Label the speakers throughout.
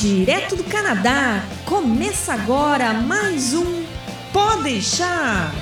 Speaker 1: Direto do Canadá, começa agora mais um Pode deixar.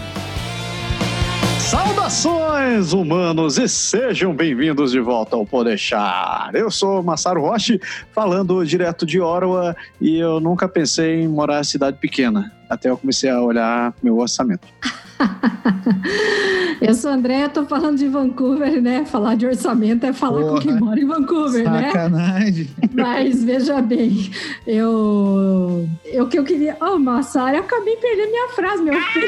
Speaker 2: Saudações, humanos, e sejam bem-vindos de volta ao Podeixar. Eu sou Massaro Roche, falando direto de Ottawa, e eu nunca pensei em morar em cidade pequena, até eu comecei a olhar meu orçamento.
Speaker 3: eu sou André, estou falando de Vancouver, né? Falar de orçamento é falar Porra, com quem mora em Vancouver,
Speaker 4: sacanagem.
Speaker 3: né? Mas veja bem, eu o que eu queria. Oh, Massaro, eu acabei perdendo minha frase, meu filho.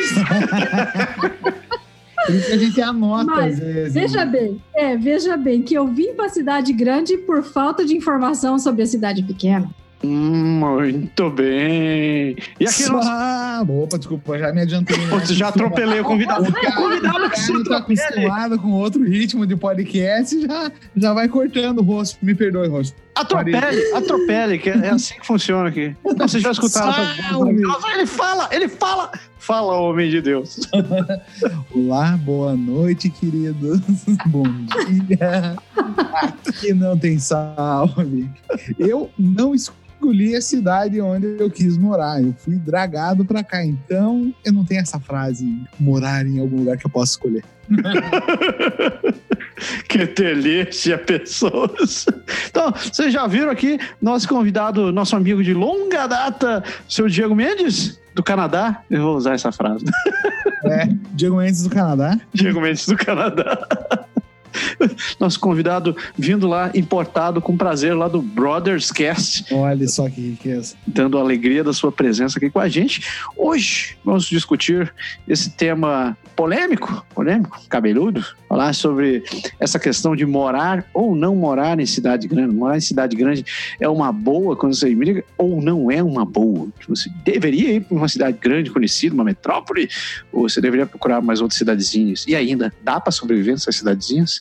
Speaker 4: Por isso que a gente anota
Speaker 3: Mas,
Speaker 4: às vezes.
Speaker 3: Veja bem, é, veja bem, que eu vim para a cidade grande por falta de informação sobre a cidade pequena.
Speaker 2: Muito bem.
Speaker 4: E aqui nós... Ah, opa, desculpa, já me adiantei. Né?
Speaker 2: já atropelei o convidado.
Speaker 4: O cara, o convidado o cara tá acostumado com outro ritmo de podcast já, já vai cortando o rosto. Me perdoe, rosto.
Speaker 2: Atropele, atropele, que é assim que funciona aqui. Vocês já escutaram essa Ele fala, ele fala. Fala, homem de Deus.
Speaker 4: Olá, boa noite, queridos. Bom dia. Aqui não tem salve. Eu não escolhi a cidade onde eu quis morar. Eu fui dragado para cá. Então, eu não tenho essa frase, morar em algum lugar que eu possa escolher.
Speaker 2: que delícia, pessoas. Então, vocês já viram aqui nosso convidado, nosso amigo de longa data, seu Diego Mendes, do Canadá. Eu vou usar essa frase.
Speaker 4: É, Diego Mendes do Canadá.
Speaker 2: Diego Mendes do Canadá. Nosso convidado vindo lá, importado com prazer lá do Brothers Cast.
Speaker 4: Olha só que riqueza.
Speaker 2: Dando a alegria da sua presença aqui com a gente. Hoje vamos discutir esse tema polêmico, polêmico, cabeludo, falar sobre essa questão de morar ou não morar em cidade grande. Morar em cidade grande é uma boa quando você imigra ou não é uma boa. Você deveria ir para uma cidade grande, conhecida, uma metrópole, ou você deveria procurar mais outras cidadezinhas. E ainda, dá para sobreviver nessas cidadezinhas?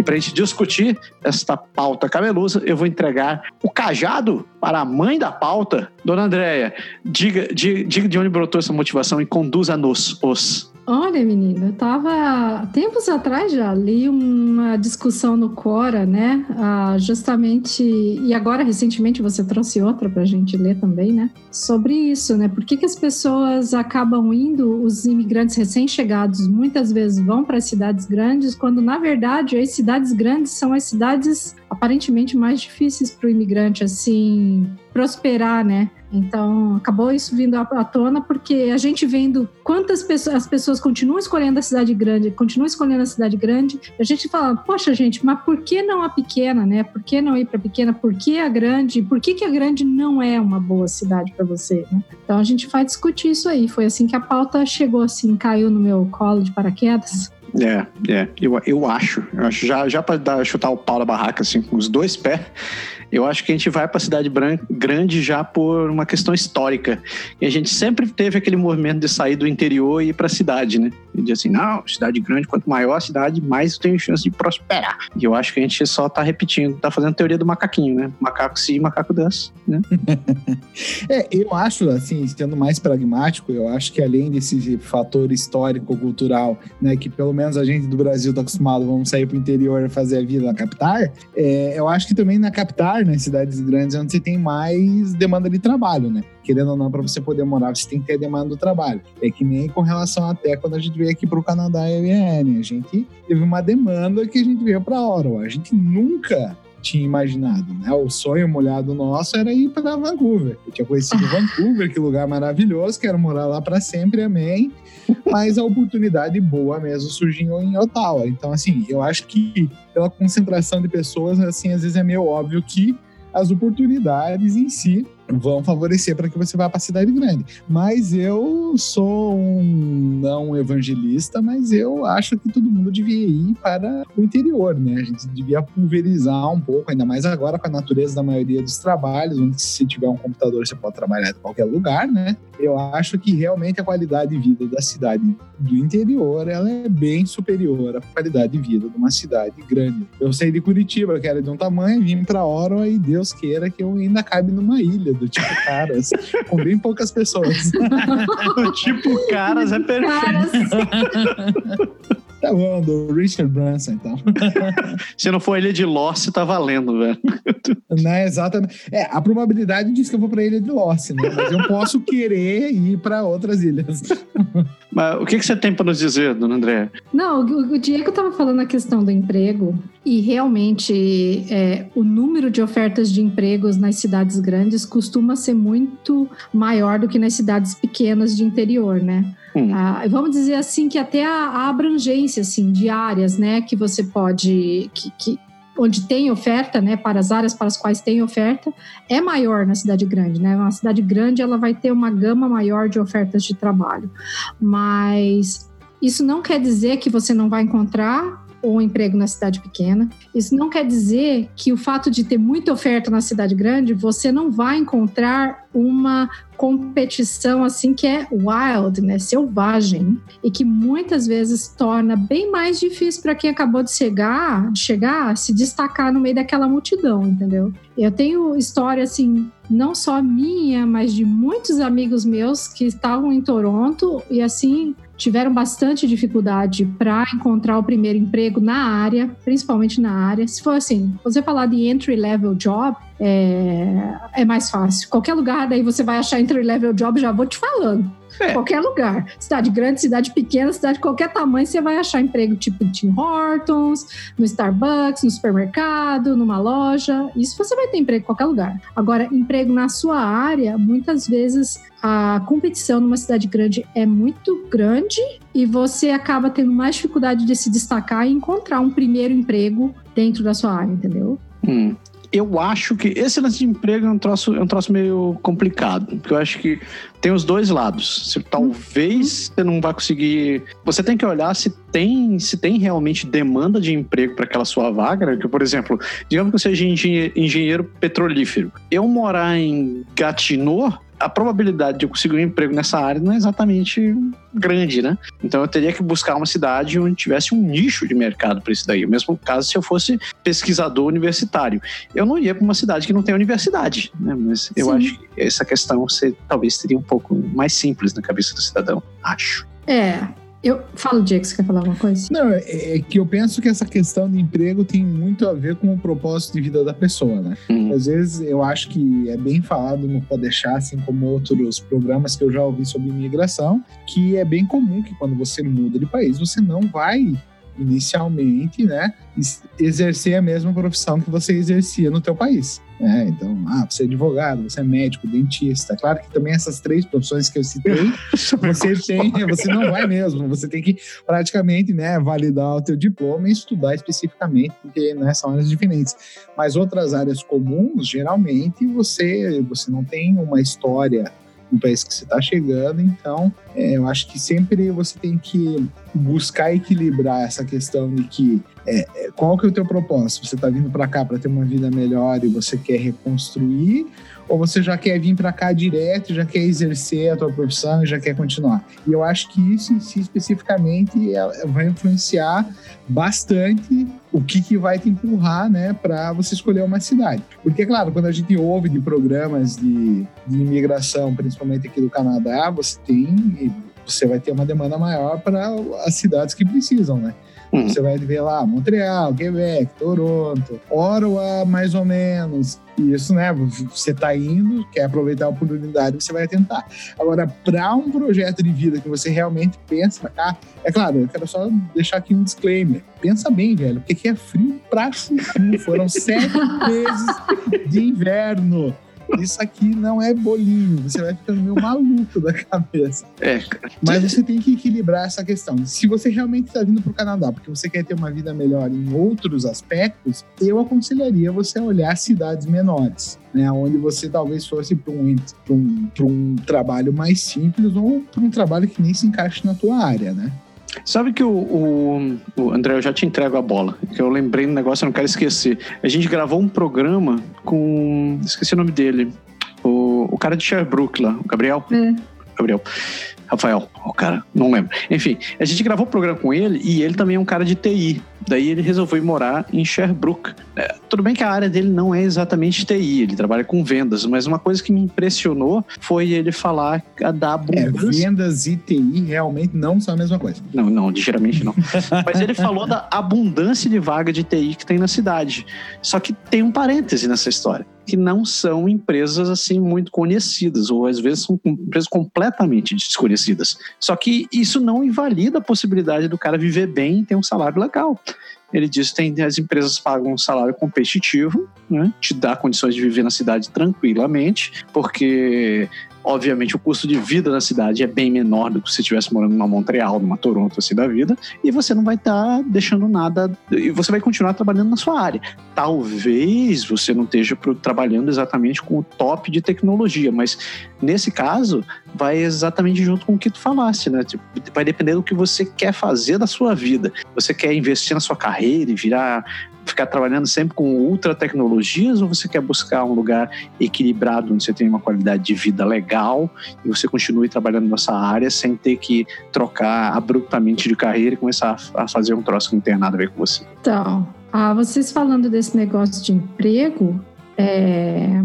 Speaker 2: E para a gente discutir esta pauta cabelusa, eu vou entregar o cajado para a mãe da pauta, Dona Andréia. Diga, diga, diga de onde brotou essa motivação e conduza-nos os
Speaker 3: Olha, menina, eu estava tempos atrás já li uma discussão no Cora, né? Ah, justamente e agora recentemente você trouxe outra para a gente ler também, né? Sobre isso, né? Por que, que as pessoas acabam indo, os imigrantes recém-chegados muitas vezes vão para cidades grandes, quando na verdade as cidades grandes são as cidades aparentemente mais difíceis para o imigrante assim prosperar, né? Então, acabou isso vindo à tona porque a gente vendo quantas pessoas as pessoas continuam escolhendo a cidade grande, continuam escolhendo a cidade grande, a gente fala, poxa, gente, mas por que não a pequena, né? Por que não ir para pequena? Por que a grande? Por que, que a grande não é uma boa cidade para você, né? Então, a gente vai discutir isso aí. Foi assim que a pauta chegou, assim, caiu no meu colo de paraquedas.
Speaker 2: É, é, eu, eu acho, eu acho já, já para chutar o pau da barraca assim com os dois pés, eu acho que a gente vai para a cidade grande já por uma questão histórica. E a gente sempre teve aquele movimento de sair do interior e ir para a cidade, né? E dizer assim, não, cidade grande, quanto maior a cidade, mais tem chance de prosperar. E eu acho que a gente só está repetindo, está fazendo a teoria do macaquinho, né? Macaco sim, macaco dança, né?
Speaker 4: é, eu acho, assim, sendo mais pragmático, eu acho que além desse fator histórico-cultural, né, que pelo menos a gente do Brasil está acostumado, vamos sair para o interior fazer a vida na capital, é, eu acho que também na capital nas né, cidades grandes, é onde você tem mais demanda de trabalho, né? Querendo ou não, para você poder morar, você tem que ter demanda do trabalho. É que nem com relação até quando a gente veio aqui para o Canadá e a IBN. A gente teve uma demanda que a gente veio para Ottawa. A gente nunca tinha imaginado, né? O sonho molhado nosso era ir para Vancouver. Eu tinha conhecido Vancouver, que lugar maravilhoso, quero morar lá para sempre, amém. Mas a oportunidade boa mesmo surgiu em Ottawa. Então, assim, eu acho que pela concentração de pessoas, assim, às vezes é meio óbvio que as oportunidades em si vão favorecer para que você vá para a cidade grande. Mas eu sou um não evangelista, mas eu acho que todo mundo devia ir para o interior, né? A gente devia pulverizar um pouco, ainda mais agora com a natureza da maioria dos trabalhos, onde se tiver um computador você pode trabalhar em qualquer lugar, né? Eu acho que realmente a qualidade de vida da cidade do interior, ela é bem superior à qualidade de vida de uma cidade grande. Eu saí de Curitiba, que era de um tamanho, vim para Oro e Deus queira que eu ainda cabe numa ilha do tipo Caras, com bem poucas pessoas.
Speaker 2: o tipo Caras é perfeito. Caras.
Speaker 4: Tá bom, do Richard Branson, então.
Speaker 2: Se não for Ilha de Lost, tá valendo, velho.
Speaker 4: Não, é exatamente. É, a probabilidade diz que eu vou pra Ilha de Lost, né? Mas eu posso querer ir para outras ilhas.
Speaker 2: Mas o que, que você tem para nos dizer, dona André?
Speaker 3: Não, o, o Diego estava falando a questão do emprego e realmente é, o número de ofertas de empregos nas cidades grandes costuma ser muito maior do que nas cidades pequenas de interior, né? Hum. Ah, vamos dizer assim que até a, a, abrangência assim de áreas, né, que você pode que, que onde tem oferta, né, para as áreas para as quais tem oferta, é maior na cidade grande, né? Uma cidade grande ela vai ter uma gama maior de ofertas de trabalho, mas isso não quer dizer que você não vai encontrar um emprego na cidade pequena. Isso não quer dizer que o fato de ter muita oferta na cidade grande, você não vai encontrar uma competição assim que é wild, né, selvagem, e que muitas vezes torna bem mais difícil para quem acabou de chegar, de chegar, se destacar no meio daquela multidão, entendeu? Eu tenho história assim, não só minha, mas de muitos amigos meus que estavam em Toronto e assim tiveram bastante dificuldade para encontrar o primeiro emprego na área, principalmente na área. Se for assim, você falar de entry level job, é, é mais fácil. Qualquer lugar daí você vai achar entry level job, já vou te falando. É. Qualquer lugar. Cidade grande, cidade pequena, cidade de qualquer tamanho, você vai achar emprego tipo Tim Hortons, no Starbucks, no supermercado, numa loja. Isso você vai ter emprego em qualquer lugar. Agora, emprego na sua área, muitas vezes a competição numa cidade grande é muito grande e você acaba tendo mais dificuldade de se destacar e encontrar um primeiro emprego dentro da sua área, entendeu?
Speaker 2: Hum eu acho que esse lance de emprego é um troço, é um troço meio complicado. Porque eu acho que tem os dois lados. Se, talvez uhum. você não vai conseguir. Você tem que olhar se tem, se tem realmente demanda de emprego para aquela sua vaga. Né? Que, por exemplo, digamos que eu seja engenheiro, engenheiro petrolífero. Eu morar em Gatineau a probabilidade de eu conseguir um emprego nessa área não é exatamente grande, né? Então eu teria que buscar uma cidade onde tivesse um nicho de mercado para isso daí. O mesmo caso se eu fosse pesquisador universitário. Eu não ia para uma cidade que não tem universidade, né? Mas eu Sim. acho que essa questão você, talvez seria um pouco mais simples na cabeça do cidadão, acho.
Speaker 3: É, eu falo, Diego, você quer falar alguma coisa?
Speaker 4: Não, é, é, que eu penso que essa questão de emprego tem muito a ver com o propósito de vida da pessoa, né? Uhum. Às vezes eu acho que é bem falado no Pode Deixar, assim como outros programas que eu já ouvi sobre imigração, que é bem comum que quando você muda de país, você não vai inicialmente, né, exercer a mesma profissão que você exercia no teu país. Né? Então, ah, você é advogado, você é médico, dentista. Claro que também essas três profissões que eu citei, você tem, você não vai mesmo. Você tem que praticamente, né, validar o teu diploma e estudar especificamente, porque né, são áreas diferentes. Mas outras áreas comuns, geralmente, você, você não tem uma história no país que você está chegando. Então, é, eu acho que sempre você tem que buscar equilibrar essa questão de que é, é qual que é o teu propósito? Você está vindo para cá para ter uma vida melhor e você quer reconstruir ou você já quer vir para cá direto, já quer exercer a tua profissão já quer continuar? E eu acho que isso em si especificamente é, vai influenciar bastante o que, que vai te empurrar, né, para você escolher uma cidade. Porque, claro, quando a gente ouve de programas de, de imigração, principalmente aqui do Canadá, você tem você vai ter uma demanda maior para as cidades que precisam, né? Hum. Você vai ver lá Montreal, Quebec, Toronto, Ottawa, mais ou menos. Isso, né? Você está indo, quer aproveitar a oportunidade, você vai tentar. Agora, para um projeto de vida que você realmente pensa cá, é claro, eu quero só deixar aqui um disclaimer. Pensa bem, velho, porque aqui é frio pra frio. Foram sete meses de inverno isso aqui não é bolinho. Você vai ficando meio maluco da cabeça.
Speaker 2: É,
Speaker 4: Mas você tem que equilibrar essa questão. Se você realmente está vindo para o Canadá porque você quer ter uma vida melhor em outros aspectos, eu aconselharia você a olhar cidades menores. Né, onde você talvez fosse para um, pra um, pra um trabalho mais simples ou para um trabalho que nem se encaixe na tua área, né?
Speaker 2: Sabe que o, o, o, André, eu já te entrego a bola, que eu lembrei do negócio, eu não quero esquecer. A gente gravou um programa com. Esqueci o nome dele. O, o cara de Sherbrooke lá, o Gabriel.
Speaker 3: É.
Speaker 2: Gabriel. Rafael, o cara, não lembro. Enfim, a gente gravou o programa com ele e ele também é um cara de TI. Daí ele resolveu ir morar em Sherbrooke. É, tudo bem que a área dele não é exatamente TI, ele trabalha com vendas, mas uma coisa que me impressionou foi ele falar da abundância.
Speaker 4: É, vendas e TI realmente não são a mesma coisa.
Speaker 2: Não, não, ligeiramente não. mas ele falou da abundância de vaga de TI que tem na cidade. Só que tem um parêntese nessa história que não são empresas assim muito conhecidas, ou às vezes são empresas completamente desconhecidas. Só que isso não invalida a possibilidade do cara viver bem e ter um salário legal. Ele diz que as empresas pagam um salário competitivo, né, te dá condições de viver na cidade tranquilamente, porque Obviamente, o custo de vida na cidade é bem menor do que se estivesse morando numa Montreal, numa Toronto, assim da vida, e você não vai estar tá deixando nada, e você vai continuar trabalhando na sua área. Talvez você não esteja trabalhando exatamente com o top de tecnologia, mas nesse caso, vai exatamente junto com o que tu falaste, né? Tipo, vai depender do que você quer fazer da sua vida. Você quer investir na sua carreira e virar ficar trabalhando sempre com ultra tecnologias ou você quer buscar um lugar equilibrado onde você tem uma qualidade de vida legal e você continue trabalhando nessa área sem ter que trocar abruptamente de carreira e começar a fazer um troço que não tem nada a ver com você?
Speaker 3: Então, ah, vocês falando desse negócio de emprego, é...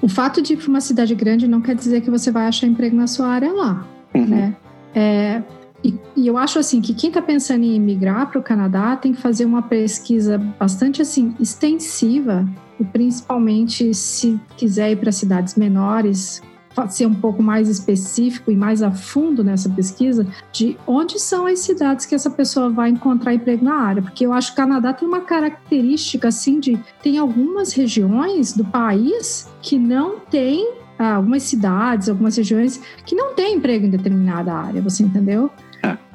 Speaker 3: o fato de ir para uma cidade grande não quer dizer que você vai achar emprego na sua área lá, uhum. né? É, e, e, eu acho assim que quem está pensando em migrar para o Canadá tem que fazer uma pesquisa bastante assim extensiva e principalmente se quiser ir para cidades menores ser um pouco mais específico e mais a fundo nessa pesquisa de onde são as cidades que essa pessoa vai encontrar emprego na área, porque eu acho que o Canadá tem uma característica assim de tem algumas regiões do país que não tem ah, algumas cidades, algumas regiões que não têm emprego em determinada área, você entendeu?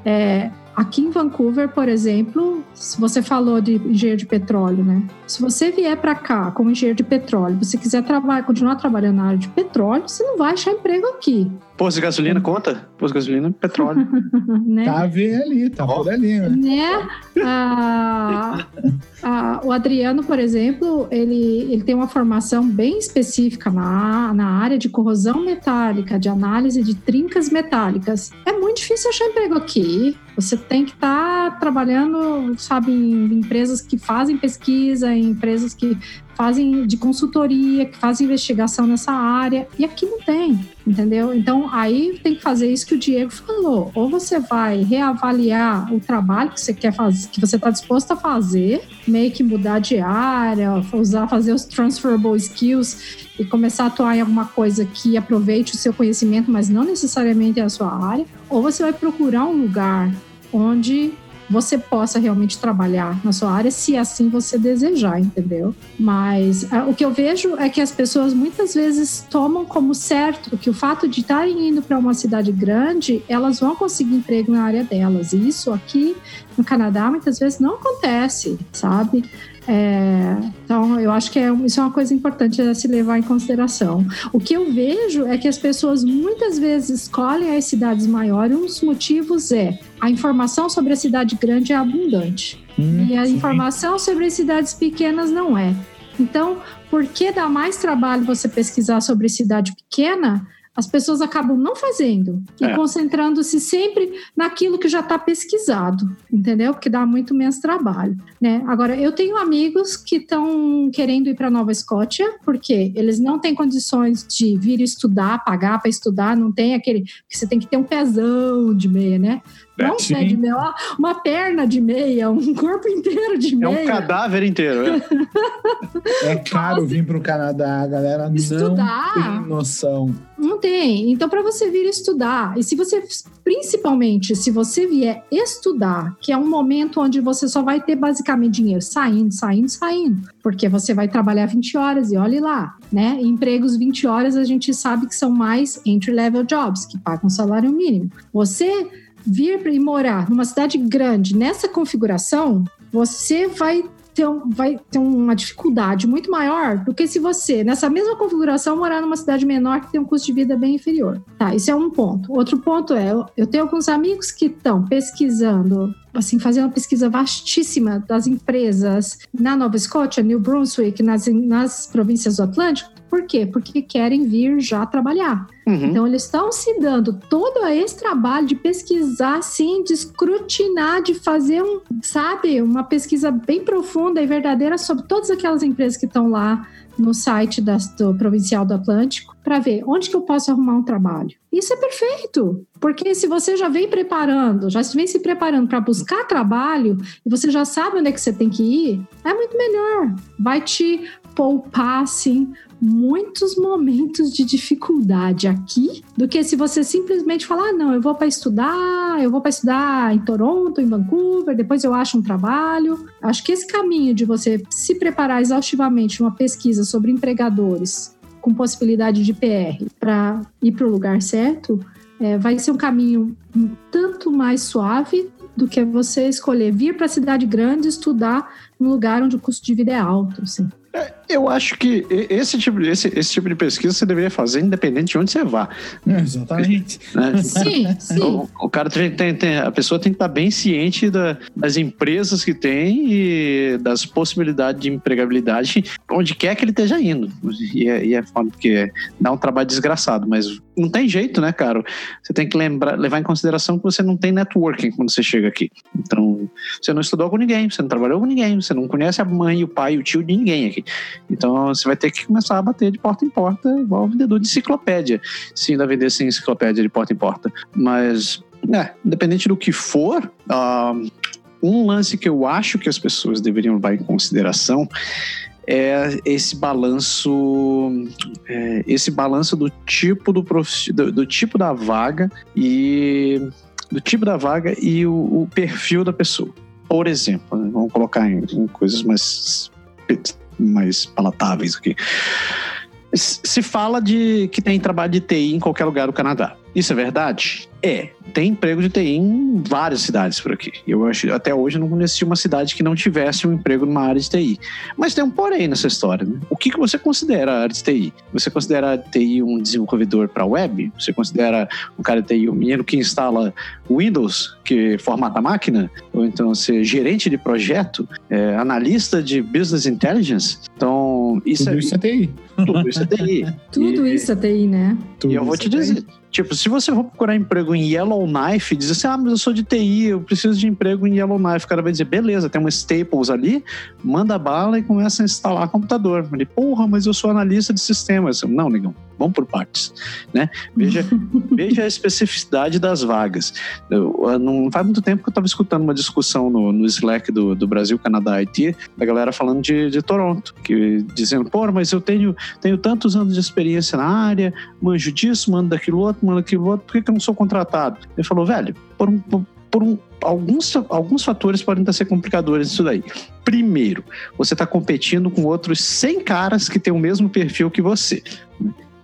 Speaker 3: É, aqui em Vancouver, por exemplo, se você falou de engenheiro de petróleo, né? Se você vier para cá como engenheiro de petróleo, você quiser trabalhar, continuar trabalhando na área de petróleo, você não vai achar emprego aqui.
Speaker 2: Posto de gasolina conta? Posto de gasolina, petróleo.
Speaker 4: né? Tá a ver ali, tá por ali, né?
Speaker 3: né? Ah, ah, o Adriano, por exemplo, ele, ele tem uma formação bem específica na, na área de corrosão metálica, de análise de trincas metálicas. É muito difícil achar emprego aqui. Você tem que estar tá trabalhando, sabe, em empresas que fazem pesquisa, em empresas que fazem de consultoria, que fazem investigação nessa área, e aqui não tem, entendeu? Então aí tem que fazer isso que o Diego falou. Ou você vai reavaliar o trabalho que você quer fazer, que você está disposto a fazer, meio que mudar de área, usar, fazer os transferable skills e começar a atuar em alguma coisa que aproveite o seu conhecimento, mas não necessariamente a sua área, ou você vai procurar um lugar onde você possa realmente trabalhar na sua área, se assim você desejar, entendeu? Mas uh, o que eu vejo é que as pessoas muitas vezes tomam como certo que o fato de estarem indo para uma cidade grande, elas vão conseguir emprego na área delas. E isso aqui no Canadá muitas vezes não acontece, sabe? É, então, eu acho que é, isso é uma coisa importante a se levar em consideração. O que eu vejo é que as pessoas muitas vezes escolhem as cidades maiores. Um dos motivos é a informação sobre a cidade grande é abundante hum, e a sim. informação sobre as cidades pequenas não é. Então, por que dá mais trabalho você pesquisar sobre cidade pequena? As pessoas acabam não fazendo e é. concentrando-se sempre naquilo que já está pesquisado, entendeu? Porque dá muito menos trabalho, né? Agora, eu tenho amigos que estão querendo ir para Nova Escócia, porque eles não têm condições de vir estudar, pagar para estudar, não tem aquele que você tem que ter um pezão de meia, né? Não um pé de meia, uma perna de meia, um corpo inteiro de meia.
Speaker 2: É um cadáver inteiro.
Speaker 4: É, é caro vir para o Canadá, a galera Estudar. não tem noção.
Speaker 3: Não tem. Então, para você vir estudar, e se você, principalmente, se você vier estudar, que é um momento onde você só vai ter basicamente dinheiro saindo, saindo, saindo, porque você vai trabalhar 20 horas e olhe lá, né? Empregos 20 horas a gente sabe que são mais entry-level jobs, que pagam salário mínimo. Você vir e morar numa cidade grande nessa configuração, você vai ter, vai ter uma dificuldade muito maior do que se você, nessa mesma configuração, morar numa cidade menor que tem um custo de vida bem inferior. Tá, isso é um ponto. Outro ponto é, eu tenho alguns amigos que estão pesquisando assim, fazendo uma pesquisa vastíssima das empresas na Nova Escócia, New Brunswick, nas, nas províncias do Atlântico. Por quê? Porque querem vir já trabalhar. Uhum. Então, eles estão se dando todo esse trabalho de pesquisar, assim, de escrutinar, de fazer um, sabe, uma pesquisa bem profunda e verdadeira sobre todas aquelas empresas que estão lá no site da, do Provincial do Atlântico para ver onde que eu posso arrumar um trabalho. Isso é perfeito, porque se você já vem preparando, já vem se preparando para buscar trabalho e você já sabe onde é que você tem que ir, é muito melhor. Vai te poupar, assim, muitos momentos de dificuldade aqui do que se você simplesmente falar, ah, não, eu vou para estudar, eu vou para estudar em Toronto, em Vancouver, depois eu acho um trabalho. Acho que esse caminho de você se preparar exaustivamente uma pesquisa sobre empregadores com possibilidade de PR para ir para o lugar certo, é, vai ser um caminho um tanto mais suave do que você escolher vir para a cidade grande estudar num lugar onde o custo de vida é alto. Assim.
Speaker 2: É, eu acho que esse tipo, esse, esse tipo de pesquisa você deveria fazer independente de onde você vá.
Speaker 4: É, exatamente.
Speaker 3: Né? Sim, sim.
Speaker 2: O, o, cara tem, tem, tem, a pessoa tem que estar bem ciente da, das empresas que tem e das possibilidades de empregabilidade onde quer que ele esteja indo. E é, e é foda, porque dá um trabalho desgraçado, mas não tem jeito, né, cara? Você tem que lembrar, levar em consideração que você não tem networking quando você chega aqui. Então, você não estudou com ninguém, você não trabalhou com ninguém, você não conhece a mãe, o pai, o tio de ninguém aqui. Então você vai ter que começar a bater de porta em porta, igual o vendedor de enciclopédia. Se ainda vendesse enciclopédia de porta em porta. Mas, é, independente do que for, uh, um lance que eu acho que as pessoas deveriam levar em consideração é esse balanço é, esse balanço do tipo do, prof, do, do, tipo da vaga e do tipo da vaga e o, o perfil da pessoa por exemplo né, vamos colocar em, em coisas mais mais palatáveis aqui. Se fala de que tem trabalho de TI em qualquer lugar do Canadá. Isso é verdade? É. Tem emprego de TI em várias cidades por aqui. Eu acho, até hoje eu não conheci uma cidade que não tivesse um emprego numa área de TI. Mas tem um porém nessa história. Né? O que, que você considera a área de TI? Você considera a TI um desenvolvedor para web? Você considera um cara de TI um menino que instala Windows, que formata a máquina? Ou então ser gerente de projeto? É, analista de business intelligence? Então, isso
Speaker 4: Tudo
Speaker 2: é,
Speaker 4: isso é TI.
Speaker 2: Tudo isso é TI.
Speaker 3: Tudo
Speaker 2: e,
Speaker 3: isso é TI, né?
Speaker 2: e eu vou te dizer, Tipo, se você for procurar emprego em Yellowknife, diz assim: ah, mas eu sou de TI, eu preciso de emprego em Yellowknife. O cara vai dizer: beleza, tem uma Staples ali, manda bala e começa a instalar computador. Ele, porra, mas eu sou analista de sistemas. Não, negão, vamos por partes. Né? Veja, veja a especificidade das vagas. Eu, não faz muito tempo que eu estava escutando uma discussão no, no Slack do, do Brasil, Canadá, Haiti, da galera falando de, de Toronto, que dizendo: porra, mas eu tenho, tenho tantos anos de experiência na área, manjo disso, mando daquilo outro mano, que por que, que eu não sou contratado? Ele falou, velho, por um, por um, alguns, alguns fatores podem ser complicadores disso daí. Primeiro, você está competindo com outros 100 caras que têm o mesmo perfil que você.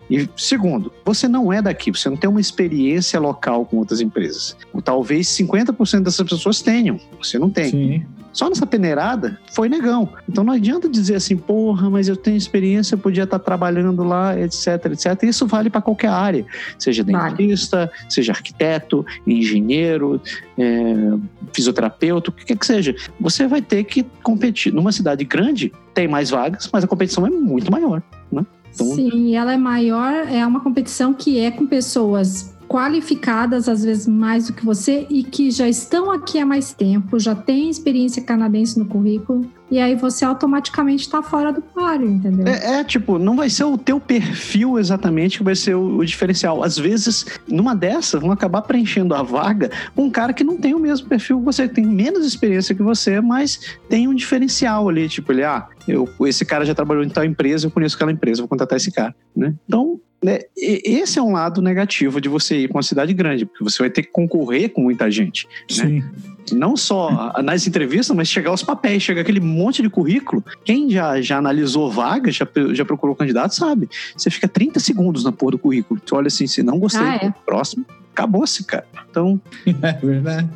Speaker 2: E segundo, você não é daqui, você não tem uma experiência local com outras empresas. Talvez 50% dessas pessoas tenham, você não tem. Sim. Só nessa peneirada foi negão. Então não adianta dizer assim, porra, mas eu tenho experiência, podia estar trabalhando lá, etc, etc. Isso vale para qualquer área, seja dentista, vale. seja arquiteto, engenheiro, é, fisioterapeuta, o que quer que seja. Você vai ter que competir. Numa cidade grande, tem mais vagas, mas a competição é muito maior. Né?
Speaker 3: Então... Sim, ela é maior, é uma competição que é com pessoas qualificadas, às vezes mais do que você, e que já estão aqui há mais tempo, já têm experiência canadense no currículo, e aí você automaticamente está fora do páreo, entendeu?
Speaker 2: É, é, tipo, não vai ser o teu perfil exatamente que vai ser o, o, diferencial. Às vezes, numa dessas, vão acabar preenchendo a vaga com um cara que não tem o mesmo perfil que você, tem menos experiência que você, mas tem um diferencial ali, tipo, ele, ah, eu, esse cara já trabalhou em tal empresa, eu conheço aquela empresa, vou contratar esse cara, né? Então, né, esse é um lado negativo de você ir para uma cidade grande, porque você vai ter que concorrer com muita gente. Né? Sim. Né? Não só nas entrevistas, mas chegar aos papéis, chegar aquele monte de currículo. Quem já, já analisou vaga, já, já procurou candidato, sabe? Você fica 30 segundos na porra do currículo. Você olha assim, se não gostei, ah, é. próximo, acabou-se, cara. Então.
Speaker 4: É verdade.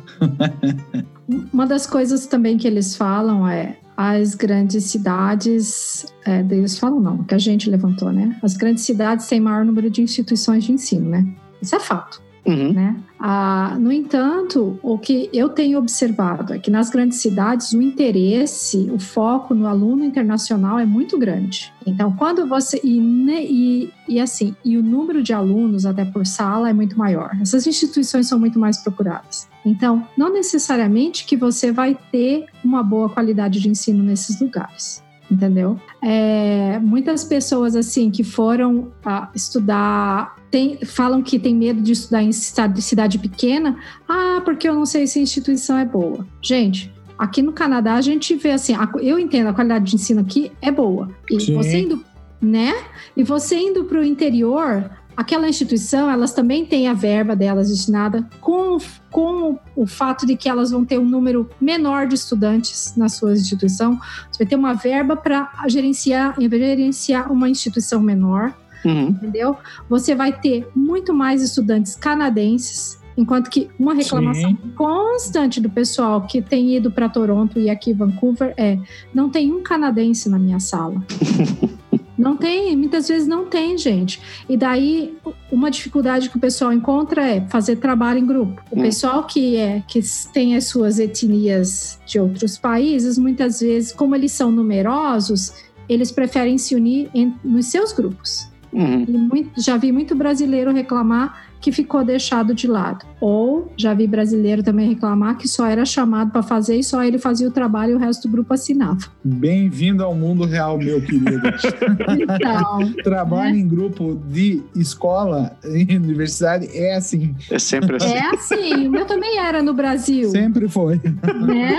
Speaker 3: Uma das coisas também que eles falam é as grandes cidades, é, eles falam não, que a gente levantou, né? As grandes cidades têm maior número de instituições de ensino, né? Isso é fato. Uhum. Né? Ah, no entanto, o que eu tenho observado é que nas grandes cidades o interesse, o foco no aluno internacional é muito grande. Então, quando você e, e, e assim, e o número de alunos até por sala é muito maior. Essas instituições são muito mais procuradas. Então, não necessariamente que você vai ter uma boa qualidade de ensino nesses lugares entendeu? É, muitas pessoas assim que foram a, estudar tem, falam que tem medo de estudar em cidade, cidade pequena, ah, porque eu não sei se a instituição é boa. Gente, aqui no Canadá a gente vê assim, a, eu entendo a qualidade de ensino aqui é boa. E Sim. você indo, né? E você indo para o interior, aquela instituição, elas também têm a verba delas destinada com, com o fato de que elas vão ter um número menor de estudantes na sua instituição. Você vai ter uma verba para gerenciar, gerenciar uma instituição menor, uhum. entendeu? Você vai ter muito mais estudantes canadenses, enquanto que uma reclamação Sim. constante do pessoal que tem ido para Toronto e aqui Vancouver é: não tem um canadense na minha sala. Não tem, muitas vezes não tem, gente. E daí uma dificuldade que o pessoal encontra é fazer trabalho em grupo. O hum. pessoal que é que tem as suas etnias de outros países, muitas vezes, como eles são numerosos, eles preferem se unir em, nos seus grupos. Uhum. Muito, já vi muito brasileiro reclamar que ficou deixado de lado. Ou já vi brasileiro também reclamar que só era chamado para fazer e só ele fazia o trabalho e o resto do grupo assinava.
Speaker 4: Bem-vindo ao mundo real, meu querido. então, Trabalho né? em grupo de escola e universidade é assim.
Speaker 2: É sempre assim.
Speaker 3: É assim. O meu também era no Brasil.
Speaker 4: Sempre foi.
Speaker 3: Né?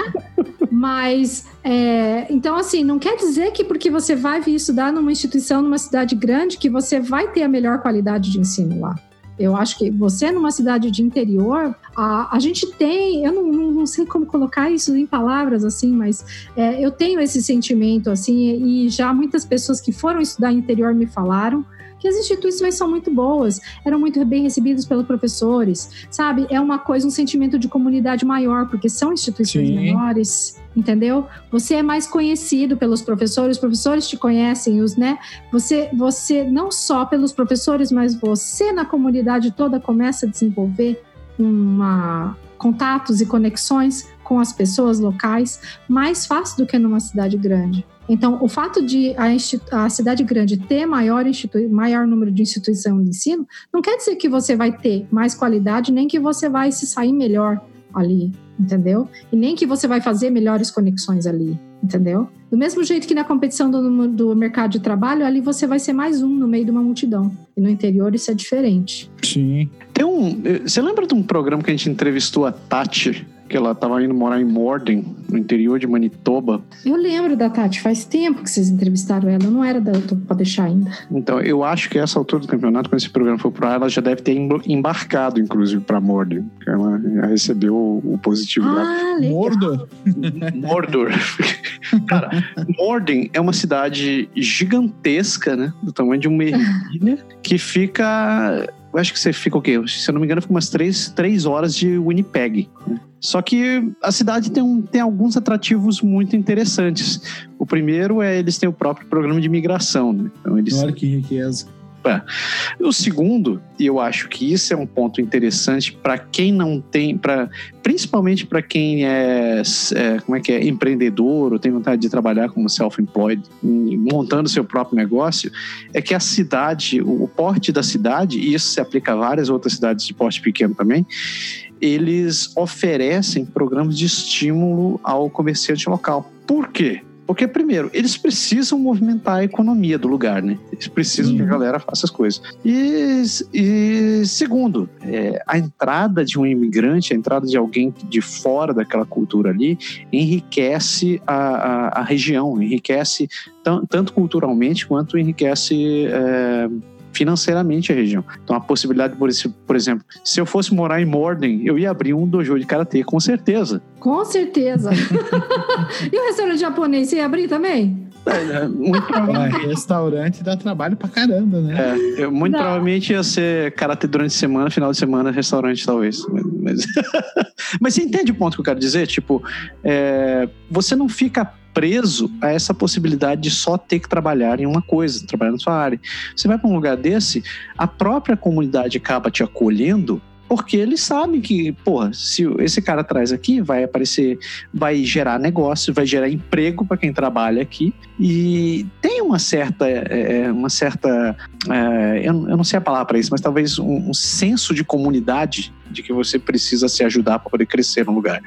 Speaker 3: Mas, é, então, assim, não quer dizer que porque você vai vir estudar numa instituição, numa cidade grande, que você vai ter a melhor qualidade de ensino lá. Eu acho que você numa cidade de interior, a, a gente tem, eu não, não, não sei como colocar isso em palavras assim, mas é, eu tenho esse sentimento assim, e já muitas pessoas que foram estudar interior me falaram que as instituições são muito boas, eram muito bem recebidas pelos professores, sabe? É uma coisa, um sentimento de comunidade maior, porque são instituições Sim. menores, entendeu? Você é mais conhecido pelos professores, os professores te conhecem, os, né? Você, você não só pelos professores, mas você na comunidade toda começa a desenvolver uma contatos e conexões com as pessoas locais mais fácil do que numa cidade grande. Então, o fato de a, a cidade grande ter maior, maior número de instituição de ensino não quer dizer que você vai ter mais qualidade, nem que você vai se sair melhor ali, entendeu? E nem que você vai fazer melhores conexões ali, entendeu? Do mesmo jeito que na competição do, do mercado de trabalho, ali você vai ser mais um no meio de uma multidão. E no interior isso é diferente.
Speaker 4: Sim.
Speaker 2: Tem um. Você lembra de um programa que a gente entrevistou a Tati? Que ela estava indo morar em Morden, no interior de Manitoba.
Speaker 3: Eu lembro da Tati, faz tempo que vocês entrevistaram ela, não era da para deixar ainda.
Speaker 2: Então, eu acho que essa altura do campeonato, quando esse programa for para ela já deve ter embarcado, inclusive, para Morden. Ela já recebeu o positivo
Speaker 3: ah,
Speaker 4: lá. Mordor?
Speaker 2: Mordor. Cara, Morden é uma cidade gigantesca, né? Do tamanho de uma ervilha, que fica eu acho que você fica o quê? Se eu não me engano, fica umas três, três horas de Winnipeg. Né? Só que a cidade tem, um, tem alguns atrativos muito interessantes. O primeiro é eles têm o próprio programa de imigração. Né?
Speaker 4: Então, eles... Olha que riqueza.
Speaker 2: É. O segundo, e eu acho que isso é um ponto interessante para quem não tem, para principalmente para quem é, é, como é que é, empreendedor ou tem vontade de trabalhar como self-employed, montando seu próprio negócio, é que a cidade, o porte da cidade, e isso se aplica a várias outras cidades de porte pequeno também, eles oferecem programas de estímulo ao comerciante local. Por quê? Porque, primeiro, eles precisam movimentar a economia do lugar, né? Eles precisam uhum. que a galera faça as coisas. E, e segundo, é, a entrada de um imigrante, a entrada de alguém de fora daquela cultura ali, enriquece a, a, a região, enriquece tanto culturalmente quanto enriquece. É, financeiramente a região. Então a possibilidade, por, esse, por exemplo, se eu fosse morar em Morden, eu ia abrir um dojo de karatê, com certeza.
Speaker 3: Com certeza. e o restaurante japonês, você ia abrir também?
Speaker 2: É, muito provavelmente.
Speaker 4: restaurante dá trabalho pra caramba, né?
Speaker 2: É, muito provavelmente ia ser karatê durante a semana, final de semana, restaurante, talvez. Mas, mas você entende o ponto que eu quero dizer? Tipo, é, você não fica preso a essa possibilidade de só ter que trabalhar em uma coisa, trabalhar na sua área. Você vai para um lugar desse, a própria comunidade acaba te acolhendo porque eles sabem que, porra, se esse cara traz aqui, vai aparecer, vai gerar negócio, vai gerar emprego para quem trabalha aqui e tem uma certa, é, é, uma certa, é, eu, eu, não sei a palavra para isso, mas talvez um, um, senso de comunidade de que você precisa se ajudar para poder crescer no lugar,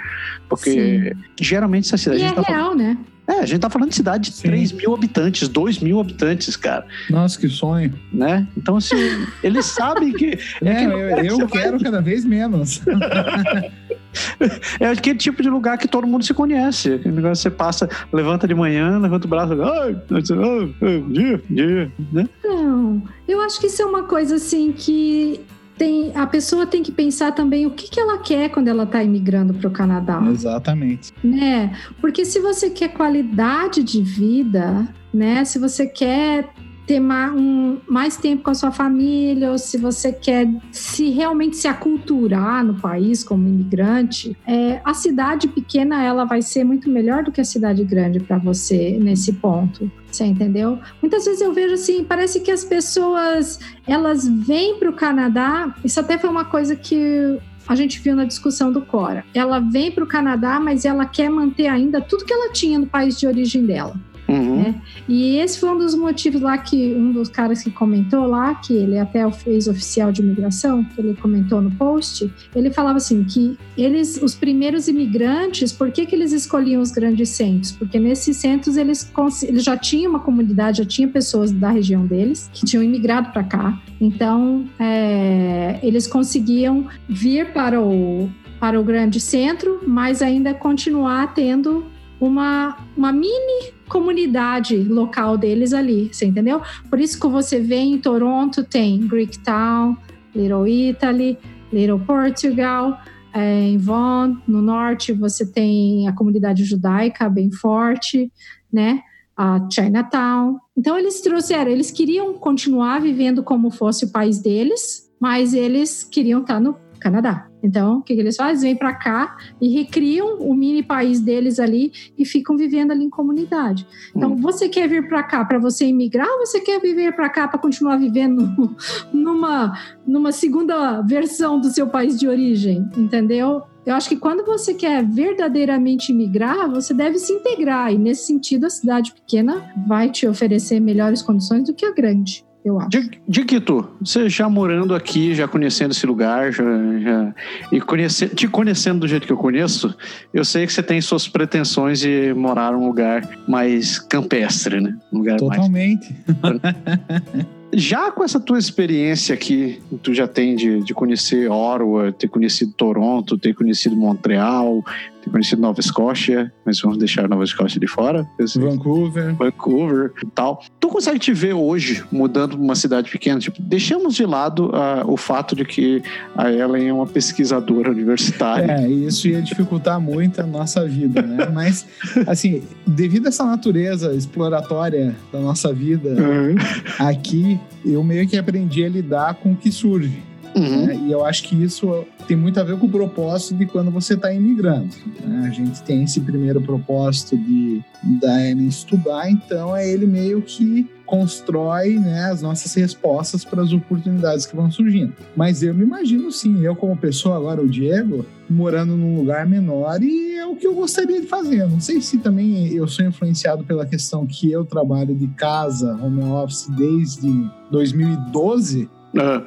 Speaker 2: porque Sim. geralmente essa cidade
Speaker 3: e é
Speaker 2: tá
Speaker 3: real, falando, né?
Speaker 2: É, a gente tá falando de cidade de Sim. 3 mil habitantes, 2 mil habitantes, cara.
Speaker 4: Nossa, que sonho.
Speaker 2: Né? Então, assim, eles sabem que.
Speaker 4: É, é eu, eu que quero vai... cada vez menos.
Speaker 2: é aquele tipo de lugar que todo mundo se conhece. Aquele negócio você passa, levanta de manhã, levanta o braço, ai, ai, dia, dia, né?
Speaker 3: Não, eu acho que isso é uma coisa assim que tem, a pessoa tem que pensar também o que, que ela quer quando ela está imigrando para o Canadá.
Speaker 4: Exatamente.
Speaker 3: Né? Porque se você quer qualidade de vida, né? Se você quer ter mais, um, mais tempo com a sua família, ou se você quer se realmente se aculturar no país como imigrante, é, a cidade pequena ela vai ser muito melhor do que a cidade grande para você nesse ponto. Você entendeu? Muitas vezes eu vejo assim, parece que as pessoas elas vêm para o Canadá. Isso até foi uma coisa que a gente viu na discussão do Cora. Ela vem para o Canadá, mas ela quer manter ainda tudo que ela tinha no país de origem dela. Uhum. Né? E esse foi um dos motivos lá que um dos caras que comentou lá, que ele até fez oficial de imigração, que ele comentou no post, ele falava assim que eles, os primeiros imigrantes, por que, que eles escolhiam os grandes centros? Porque nesses centros eles, eles já tinham uma comunidade, já tinha pessoas da região deles que tinham imigrado para cá. Então é, eles conseguiam vir para o para o grande centro, mas ainda continuar tendo uma, uma mini comunidade local deles ali, você entendeu? Por isso que você vê em Toronto tem Greektown, Little Italy, Little Portugal, é, em Vaughan, no norte, você tem a comunidade judaica bem forte, né? A Chinatown. Então eles trouxeram, eles queriam continuar vivendo como fosse o país deles, mas eles queriam estar no Canadá. Então, o que, que eles fazem? Vêm para cá e recriam o mini país deles ali e ficam vivendo ali em comunidade. Então, hum. você quer vir para cá para você emigrar ou você quer viver para cá para continuar vivendo numa, numa segunda versão do seu país de origem? Entendeu? Eu acho que quando você quer verdadeiramente migrar, você deve se integrar. E nesse sentido, a cidade pequena vai te oferecer melhores condições do que a grande eu acho.
Speaker 2: Diquito, você já morando aqui, já conhecendo esse lugar, já, já, e conhece, te conhecendo do jeito que eu conheço, eu sei que você tem suas pretensões de morar num lugar mais campestre, né? Um lugar
Speaker 4: Totalmente.
Speaker 2: Mais... já com essa tua experiência aqui, tu já tem de, de conhecer Ottawa, ter conhecido Toronto, ter conhecido Montreal, ter conhecido Nova Escócia, mas vamos deixar Nova Escócia de fora.
Speaker 4: Vancouver.
Speaker 2: Vancouver e tal. Tu consegue te ver hoje mudando para uma cidade pequena? Tipo, deixamos de lado uh, o fato de que a Ellen é uma pesquisadora universitária.
Speaker 4: É, isso ia dificultar muito a nossa vida, né? Mas, assim, devido a essa natureza exploratória da nossa vida uhum. aqui, eu meio que aprendi a lidar com o que surge. Uhum. Né? E eu acho que isso tem muito a ver com o propósito de quando você está imigrando. Né? A gente tem esse primeiro propósito de da estudar, então é ele meio que constrói né, as nossas respostas para as oportunidades que vão surgindo. Mas eu me imagino sim, eu como pessoa agora, o Diego, morando num lugar menor e é o que eu gostaria de fazer. Não sei se também eu sou influenciado pela questão que eu trabalho de casa, home office, desde 2012. Uhum.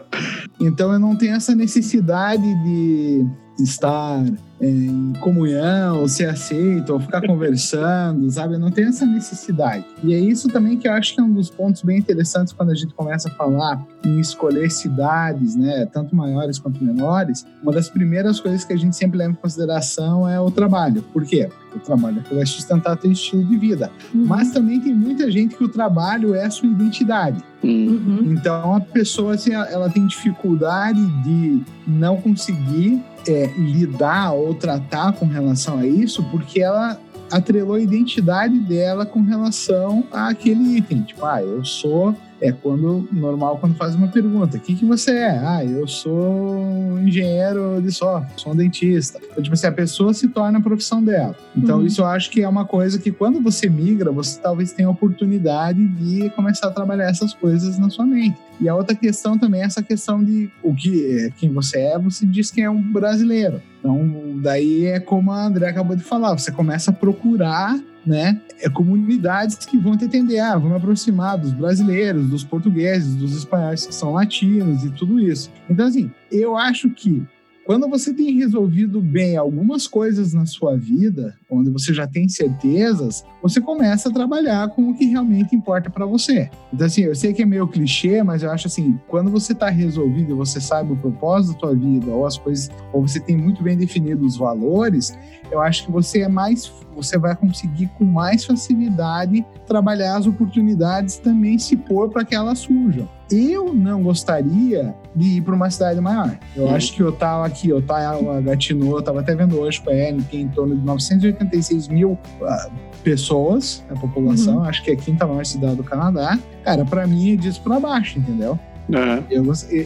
Speaker 4: Então eu não tenho essa necessidade de estar é, em comunhão, ser aceito, ou ficar conversando, sabe? Não tem essa necessidade. E é isso também que eu acho que é um dos pontos bem interessantes quando a gente começa a falar em escolher cidades, né? Tanto maiores quanto menores. Uma das primeiras coisas que a gente sempre leva em consideração é o trabalho. Por quê? O trabalho é que vai sustentar teu estilo de vida. Uhum. Mas também tem muita gente que o trabalho é a sua identidade. Uhum. Então a pessoa assim, ela tem dificuldade de não conseguir é, lidar ou tratar com relação a isso, porque ela atrelou a identidade dela com relação àquele item. Tipo, ah, eu sou é quando normal quando faz uma pergunta: o que, que você é? Ah, eu sou engenheiro de software, sou um dentista. Então, tipo assim, a pessoa se torna a profissão dela. Então, uhum. isso eu acho que é uma coisa que quando você migra, você talvez tenha a oportunidade de começar a trabalhar essas coisas na sua mente. E a outra questão também é essa questão de o que é, quem você é, você diz que é um brasileiro. Então, daí é como a André acabou de falar, você começa a procurar né? É comunidades que vão te entender, ah, vou me aproximar dos brasileiros, dos portugueses, dos espanhóis que são latinos e tudo isso. Então, assim, eu acho que quando você tem resolvido bem algumas coisas na sua vida, onde você já tem certezas, você começa a trabalhar com o que realmente importa para você. Então, assim, eu sei que é meio clichê, mas eu acho assim, quando você está resolvido, você sabe o propósito da tua vida, ou as coisas, ou você tem muito bem definido os valores, eu acho que você é mais, você vai conseguir com mais facilidade trabalhar as oportunidades também se pôr para que elas surjam. Eu não gostaria de ir para uma cidade maior. Eu uhum. acho que Ottawa aqui, Ottawa, Gatineau, eu estava até vendo hoje com a Ellen, tem em torno de 986 mil uh, pessoas, a população, uhum. acho que é a quinta maior cidade do Canadá. Cara, para mim é disso para baixo, entendeu? Uhum. Eu,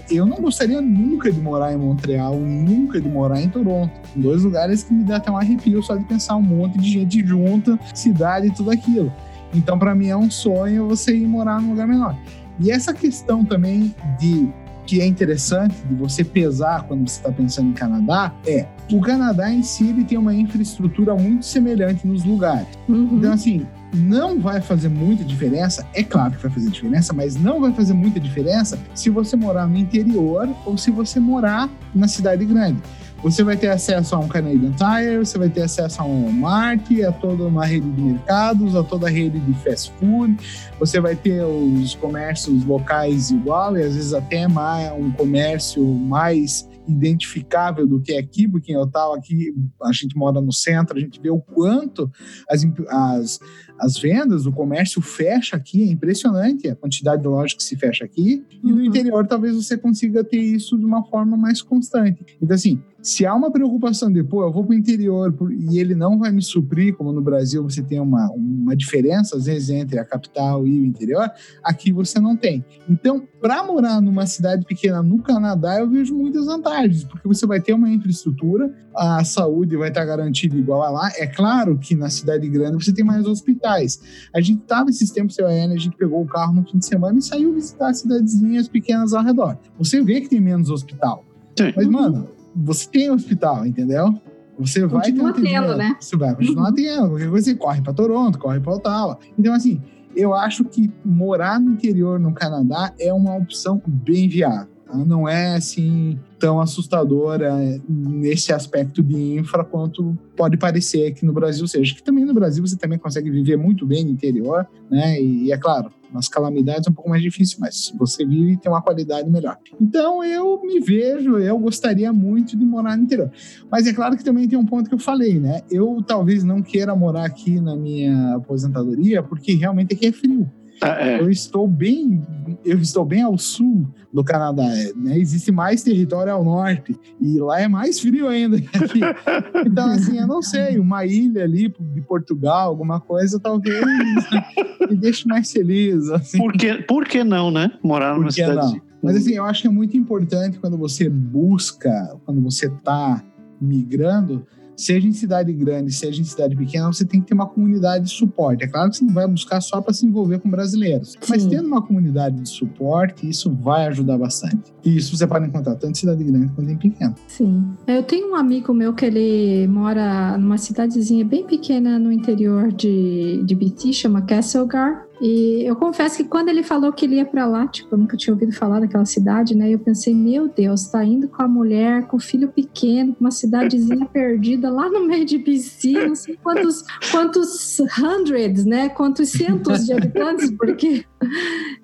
Speaker 4: eu não gostaria nunca de morar em Montreal, nunca de morar em Toronto. Dois lugares que me dá até um arrepio só de pensar um monte de gente junta, cidade e tudo aquilo. Então, para mim é um sonho você ir morar num lugar menor. E essa questão também de que é interessante de você pesar quando você está pensando em Canadá é o Canadá em si ele tem uma infraestrutura muito semelhante nos lugares. Uhum. Então, assim, não vai fazer muita diferença, é claro que vai fazer diferença, mas não vai fazer muita diferença se você morar no interior ou se você morar na cidade grande. Você vai ter acesso a um Canadian Tire, você vai ter acesso a um Walmart, a toda uma rede de mercados, a toda a rede de fast food. Você vai ter os comércios locais igual e às vezes até mais, um comércio mais identificável do que é aqui, porque eu estava aqui, a gente mora no centro, a gente vê o quanto as, as, as vendas, o comércio fecha aqui, é impressionante a quantidade de lojas que se fecha aqui. E no uhum. interior, talvez você consiga ter isso de uma forma mais constante. Então, assim, se há uma preocupação de, pô, eu vou para o interior e ele não vai me suprir, como no Brasil você tem uma, uma diferença, às vezes, entre a capital e o interior, aqui você não tem. Então, para morar numa cidade pequena no Canadá, eu vejo muitas vantagens, porque você vai ter uma infraestrutura, a saúde vai estar garantida igual a lá. É claro que na cidade grande você tem mais hospitais. A gente estava esses tempos, eu a gente pegou o carro no fim de semana e saiu visitar cidadezinhas pequenas ao redor. Você vê que tem menos hospital. Sim. Mas, mano, você tem hospital, entendeu? Você vai
Speaker 3: Continua ter tendo, né?
Speaker 4: Você vai continuar tendo. Qualquer coisa você corre para Toronto, corre para Ottawa. Então, assim, eu acho que morar no interior no Canadá é uma opção bem viável. Não é assim tão assustadora nesse aspecto de infra quanto pode parecer aqui no Brasil seja. Que também no Brasil você também consegue viver muito bem no interior, né? E é claro, nas calamidades é um pouco mais difícil, mas você vive e tem uma qualidade melhor. Então eu me vejo, eu gostaria muito de morar no interior. Mas é claro que também tem um ponto que eu falei, né? Eu talvez não queira morar aqui na minha aposentadoria, porque realmente aqui é frio. Ah, é. Eu estou bem, eu estou bem ao sul do Canadá, né? Existe mais território ao norte e lá é mais frio ainda. Então assim, eu não sei, uma ilha ali de Portugal, alguma coisa talvez me deixe mais feliz. Assim.
Speaker 2: Por que, por que não, né? Morar numa cidade. Não?
Speaker 4: Mas assim, eu acho que é muito importante quando você busca, quando você está migrando, seja em cidade grande, seja em cidade pequena, você tem que ter uma comunidade de suporte. É claro que você não vai buscar só para se envolver com brasileiros, Sim. mas tendo uma comunidade de suporte, isso vai ajudar bastante. E isso você pode encontrar tanto em cidade grande quanto em pequena.
Speaker 3: Sim. Eu tenho um amigo meu que ele mora numa cidadezinha bem pequena no interior de, de BC, chama Castlegar. E eu confesso que quando ele falou que ele ia para lá, tipo, eu nunca tinha ouvido falar daquela cidade, né? Eu pensei, meu Deus, tá indo com a mulher, com o filho pequeno, com uma cidadezinha perdida lá no meio de piscina, não sei quantos, quantos hundreds, né? Quantos centos de habitantes, porque.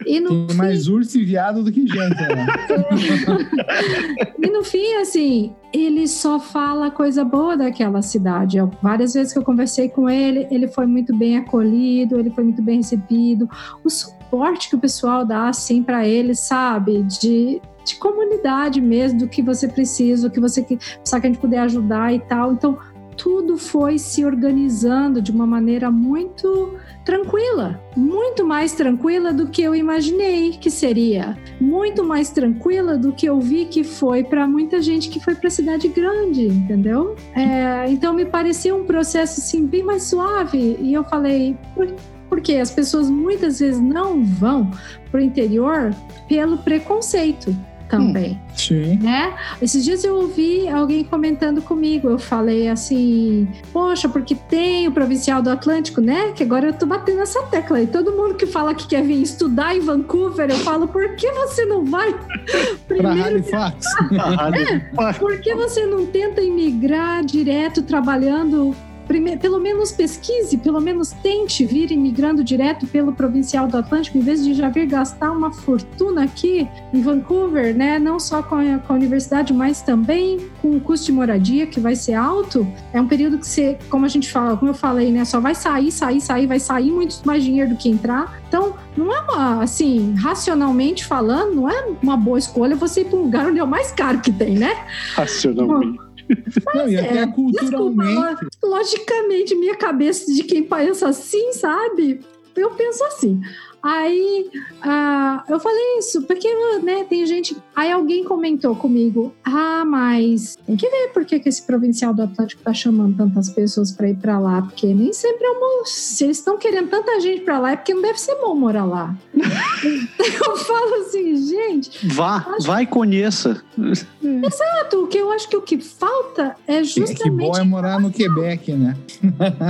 Speaker 4: E no Tem fim... mais urso e viado do que gente, né?
Speaker 3: e no fim, assim, ele só fala coisa boa daquela cidade. Eu, várias vezes que eu conversei com ele, ele foi muito bem acolhido, ele foi muito bem recebido. O suporte que o pessoal dá assim para ele, sabe, de, de comunidade mesmo, do que você precisa, do que você sabe que a gente puder ajudar e tal. Então, tudo foi se organizando de uma maneira muito tranquila, muito mais tranquila do que eu imaginei que seria, muito mais tranquila do que eu vi que foi para muita gente que foi para cidade grande, entendeu? É, então me pareceu um processo assim bem mais suave e eu falei porque as pessoas muitas vezes não vão para o interior pelo preconceito também. Hum,
Speaker 4: sim.
Speaker 3: Né? Esses dias eu ouvi alguém comentando comigo, eu falei assim, poxa, porque tem o Provincial do Atlântico, né? Que agora eu tô batendo essa tecla aí. Todo mundo que fala que quer vir estudar em Vancouver, eu falo, por que você não vai
Speaker 4: primeiro... Halifax.
Speaker 3: é, por que você não tenta imigrar direto trabalhando pelo menos pesquise, pelo menos tente vir imigrando direto pelo Provincial do Atlântico, em vez de já vir gastar uma fortuna aqui em Vancouver, né? Não só com a, com a universidade, mas também com o custo de moradia, que vai ser alto. É um período que você, como a gente fala, como eu falei, né? Só vai sair, sair, sair, vai sair muito mais dinheiro do que entrar. Então, não é uma, assim, racionalmente falando, não é uma boa escolha você ir para um lugar onde é o mais caro que tem, né?
Speaker 2: Racionalmente.
Speaker 4: Não, e até é, culturalmente. Desculpa,
Speaker 3: logicamente, minha cabeça de quem pensa assim, sabe? Eu penso assim. Aí uh, eu falei isso, porque né, tem gente. Aí alguém comentou comigo: ah, mas tem que ver por que, que esse provincial do Atlântico tá chamando tantas pessoas para ir para lá, porque nem sempre é uma. Se eles estão querendo tanta gente para lá, é porque não deve ser bom morar lá. eu falo assim, gente.
Speaker 2: Vá, acho... vai e conheça.
Speaker 3: Exato, o que eu acho que o que falta é justamente. É que
Speaker 4: bom é morar no Quebec, né?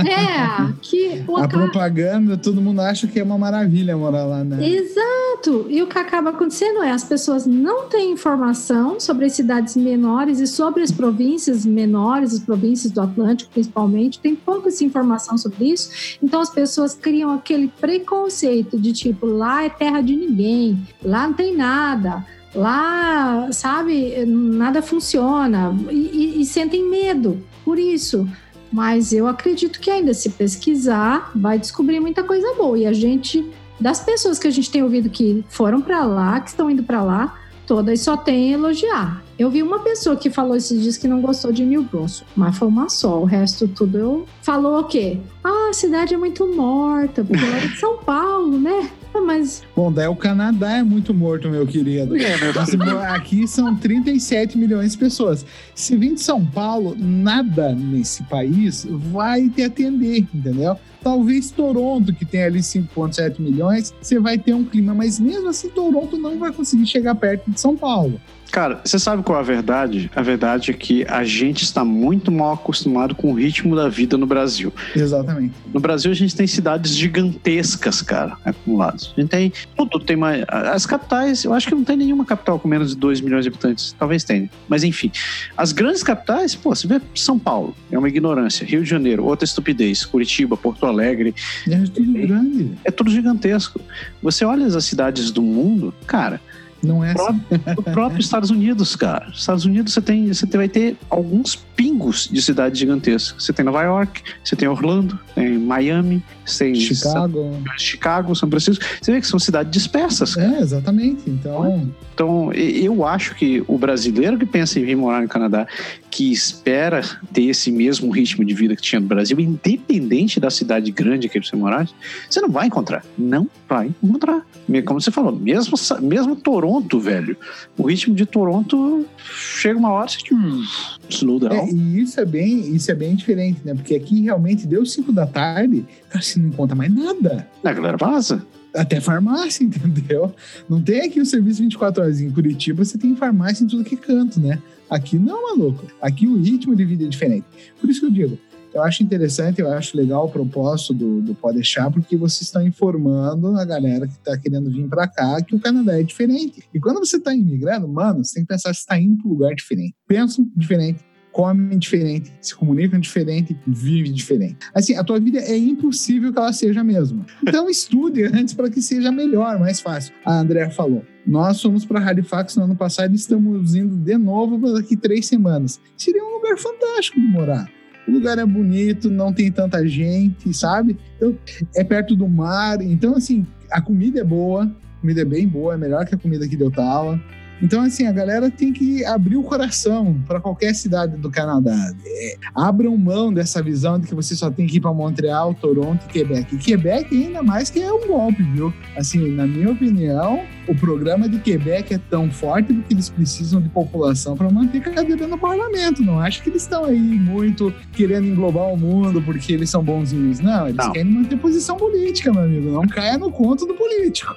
Speaker 3: É, que.
Speaker 4: A propaganda, todo mundo acha que é uma maravilha morar lá, né?
Speaker 3: Exato! E o que acaba acontecendo é as pessoas não têm informação sobre as cidades menores e sobre as províncias menores, as províncias do Atlântico principalmente, tem pouca informação sobre isso. Então as pessoas criam aquele preconceito de tipo, lá é terra de ninguém, lá não tem nada lá, sabe, nada funciona e, e, e, sentem medo por isso. Mas eu acredito que ainda se pesquisar, vai descobrir muita coisa boa. E a gente das pessoas que a gente tem ouvido que foram para lá, que estão indo para lá, todas só tem elogiar. Eu vi uma pessoa que falou esses dias que não gostou de New Brunswick, mas foi uma só. O resto tudo eu falou o quê? Ah, a cidade é muito morta, porque ela é de São Paulo, né? Ah, mas.
Speaker 4: Bom, daí o Canadá é muito morto, meu querido. É, meu... Aqui são 37 milhões de pessoas. Se vem de São Paulo, nada nesse país vai te atender, entendeu? Talvez Toronto, que tem ali 5,7 milhões, você vai ter um clima, mas mesmo assim Toronto não vai conseguir chegar perto de São Paulo.
Speaker 2: Cara, você sabe qual é a verdade? A verdade é que a gente está muito mal acostumado com o ritmo da vida no Brasil.
Speaker 4: Exatamente.
Speaker 2: No Brasil, a gente tem cidades gigantescas, cara, acumuladas. A gente tem tudo, tem mais. As capitais, eu acho que não tem nenhuma capital com menos de 2 milhões de habitantes. Talvez tenha. Mas enfim, as grandes capitais, pô, você vê São Paulo, é uma ignorância. Rio de Janeiro, outra estupidez. Curitiba, Porto Alegre.
Speaker 4: É tudo grande.
Speaker 2: É tudo gigantesco. Você olha as cidades do mundo, cara
Speaker 4: não é assim.
Speaker 2: O próprio Estados Unidos, cara. Estados Unidos você tem, você vai ter alguns pingos de cidades gigantescas. Você tem Nova York, você tem Orlando, tem Miami, você tem
Speaker 4: Chicago,
Speaker 2: São, Chicago, São Francisco. Você vê que são cidades dispersas.
Speaker 4: É, exatamente. Então,
Speaker 2: então eu acho que o brasileiro que pensa em vir morar no Canadá, que espera ter esse mesmo ritmo de vida que tinha no Brasil, independente da cidade grande que você morar, você não vai encontrar. Não vai encontrar. Como você falou, mesmo, mesmo Toronto, velho, o ritmo de Toronto chega uma hora que hum, slow down.
Speaker 4: É, e isso é bem, isso é bem diferente, né? Porque aqui realmente deu 5 da tarde, cara, você não encontra mais nada.
Speaker 2: A galera vaza.
Speaker 4: Até farmácia, entendeu? Não tem aqui o serviço 24 horas. Em Curitiba você tem farmácia em tudo que é canto, né? Aqui não, maluco. Aqui o ritmo de vida é diferente. Por isso que eu digo, eu acho interessante, eu acho legal o propósito do, do Pode Deixar, porque vocês estão informando a galera que está querendo vir para cá que o Canadá é diferente. E quando você está imigrando, mano, você tem que pensar se está indo para um lugar diferente. Pensam diferente, comem diferente, se comunicam diferente, vivem diferente. Assim, a tua vida é impossível que ela seja a mesma. Então estude antes para que seja melhor, mais fácil. A Andrea falou. Nós fomos para Halifax no ano passado e estamos indo de novo daqui três semanas. Seria um lugar fantástico de morar. O lugar é bonito, não tem tanta gente, sabe? Então, é perto do mar. Então, assim, a comida é boa, a comida é bem boa, é melhor que a comida aqui de Ottawa. Então, assim, a galera tem que abrir o coração para qualquer cidade do Canadá. É, abram mão dessa visão de que você só tem que ir para Montreal, Toronto e Quebec. E Quebec, ainda mais que é um golpe, viu? Assim, na minha opinião, o programa de Quebec é tão forte porque eles precisam de população para manter cadeira no parlamento. Não acho que eles estão aí muito querendo englobar o mundo porque eles são bonzinhos. Não, eles não. querem manter posição política, meu amigo. Não caia no conto do político.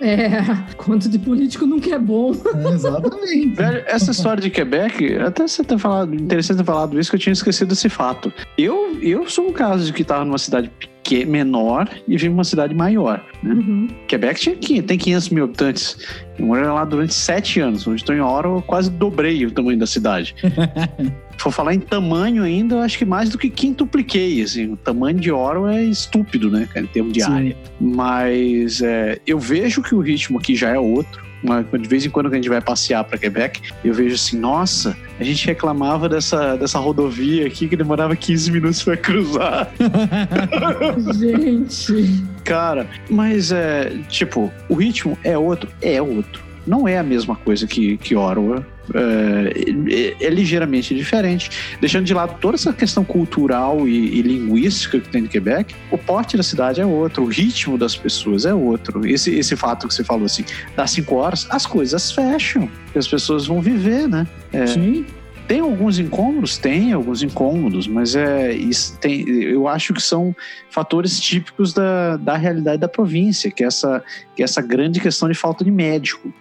Speaker 3: É, conto de político nunca é bom.
Speaker 4: Exatamente.
Speaker 2: Velho, essa história de Quebec, até você ter falado, interessante ter falado isso, que eu tinha esquecido esse fato. Eu, eu sou um caso de que estava numa cidade que é menor e vive uma cidade maior. Né? Uhum. Quebec tinha, tem 500 mil habitantes. Eu morei lá durante sete anos. Onde estou em hora, eu quase dobrei o tamanho da cidade. For falar em tamanho ainda, eu acho que mais do que quintupliquei. Assim, o tamanho de hora é estúpido, né, em termos de Sim. área. Mas é, eu vejo que o ritmo aqui já é outro de vez em quando que a gente vai passear para Quebec, eu vejo assim, nossa, a gente reclamava dessa, dessa rodovia aqui que demorava 15 minutos para cruzar.
Speaker 3: gente.
Speaker 2: Cara, mas é, tipo, o ritmo é outro, é outro. Não é a mesma coisa que, que Ottawa, é, é, é, ligeiramente diferente. Deixando de lado toda essa questão cultural e, e, linguística que tem no Quebec, o porte da cidade é outro, o ritmo das pessoas é outro. Esse, esse fato que você falou assim, das cinco horas, as coisas fecham, as pessoas vão viver, né?
Speaker 4: É, Sim.
Speaker 2: Tem alguns incômodos? Tem alguns incômodos, mas é, isso tem, eu acho que são fatores típicos da, da realidade da província, que é, essa, que é essa grande questão de falta de médico.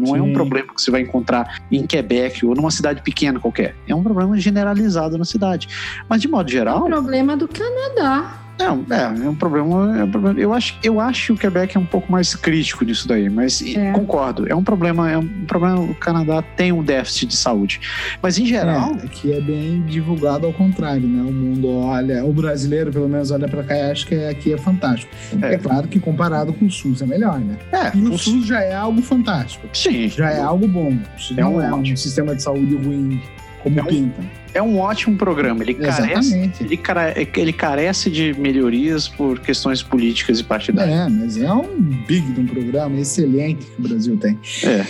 Speaker 2: Não Sim. é um problema que você vai encontrar em Quebec ou numa cidade pequena qualquer. É um problema generalizado na cidade. Mas, de modo geral. É
Speaker 3: um problema do Canadá.
Speaker 2: Não, é, é um problema. É um problema. Eu, acho, eu acho que o Quebec é um pouco mais crítico nisso daí, mas é. concordo. É um problema, é um problema. O Canadá tem um déficit de saúde. Mas em geral.
Speaker 4: É, que é bem divulgado ao contrário, né? O mundo olha, o brasileiro, pelo menos, olha para cá e acha que aqui é fantástico. É. é. claro que comparado com o SUS é melhor, né?
Speaker 2: É,
Speaker 4: e o SUS já é algo fantástico.
Speaker 2: Sim.
Speaker 4: Já é algo bom. Isso é não um é um sistema de saúde ruim como é um, pinta
Speaker 2: é um ótimo programa. Ele carece, ele, care, ele carece de melhorias por questões políticas e partidárias.
Speaker 4: É, mas é um big de um programa excelente que o Brasil tem.
Speaker 2: É.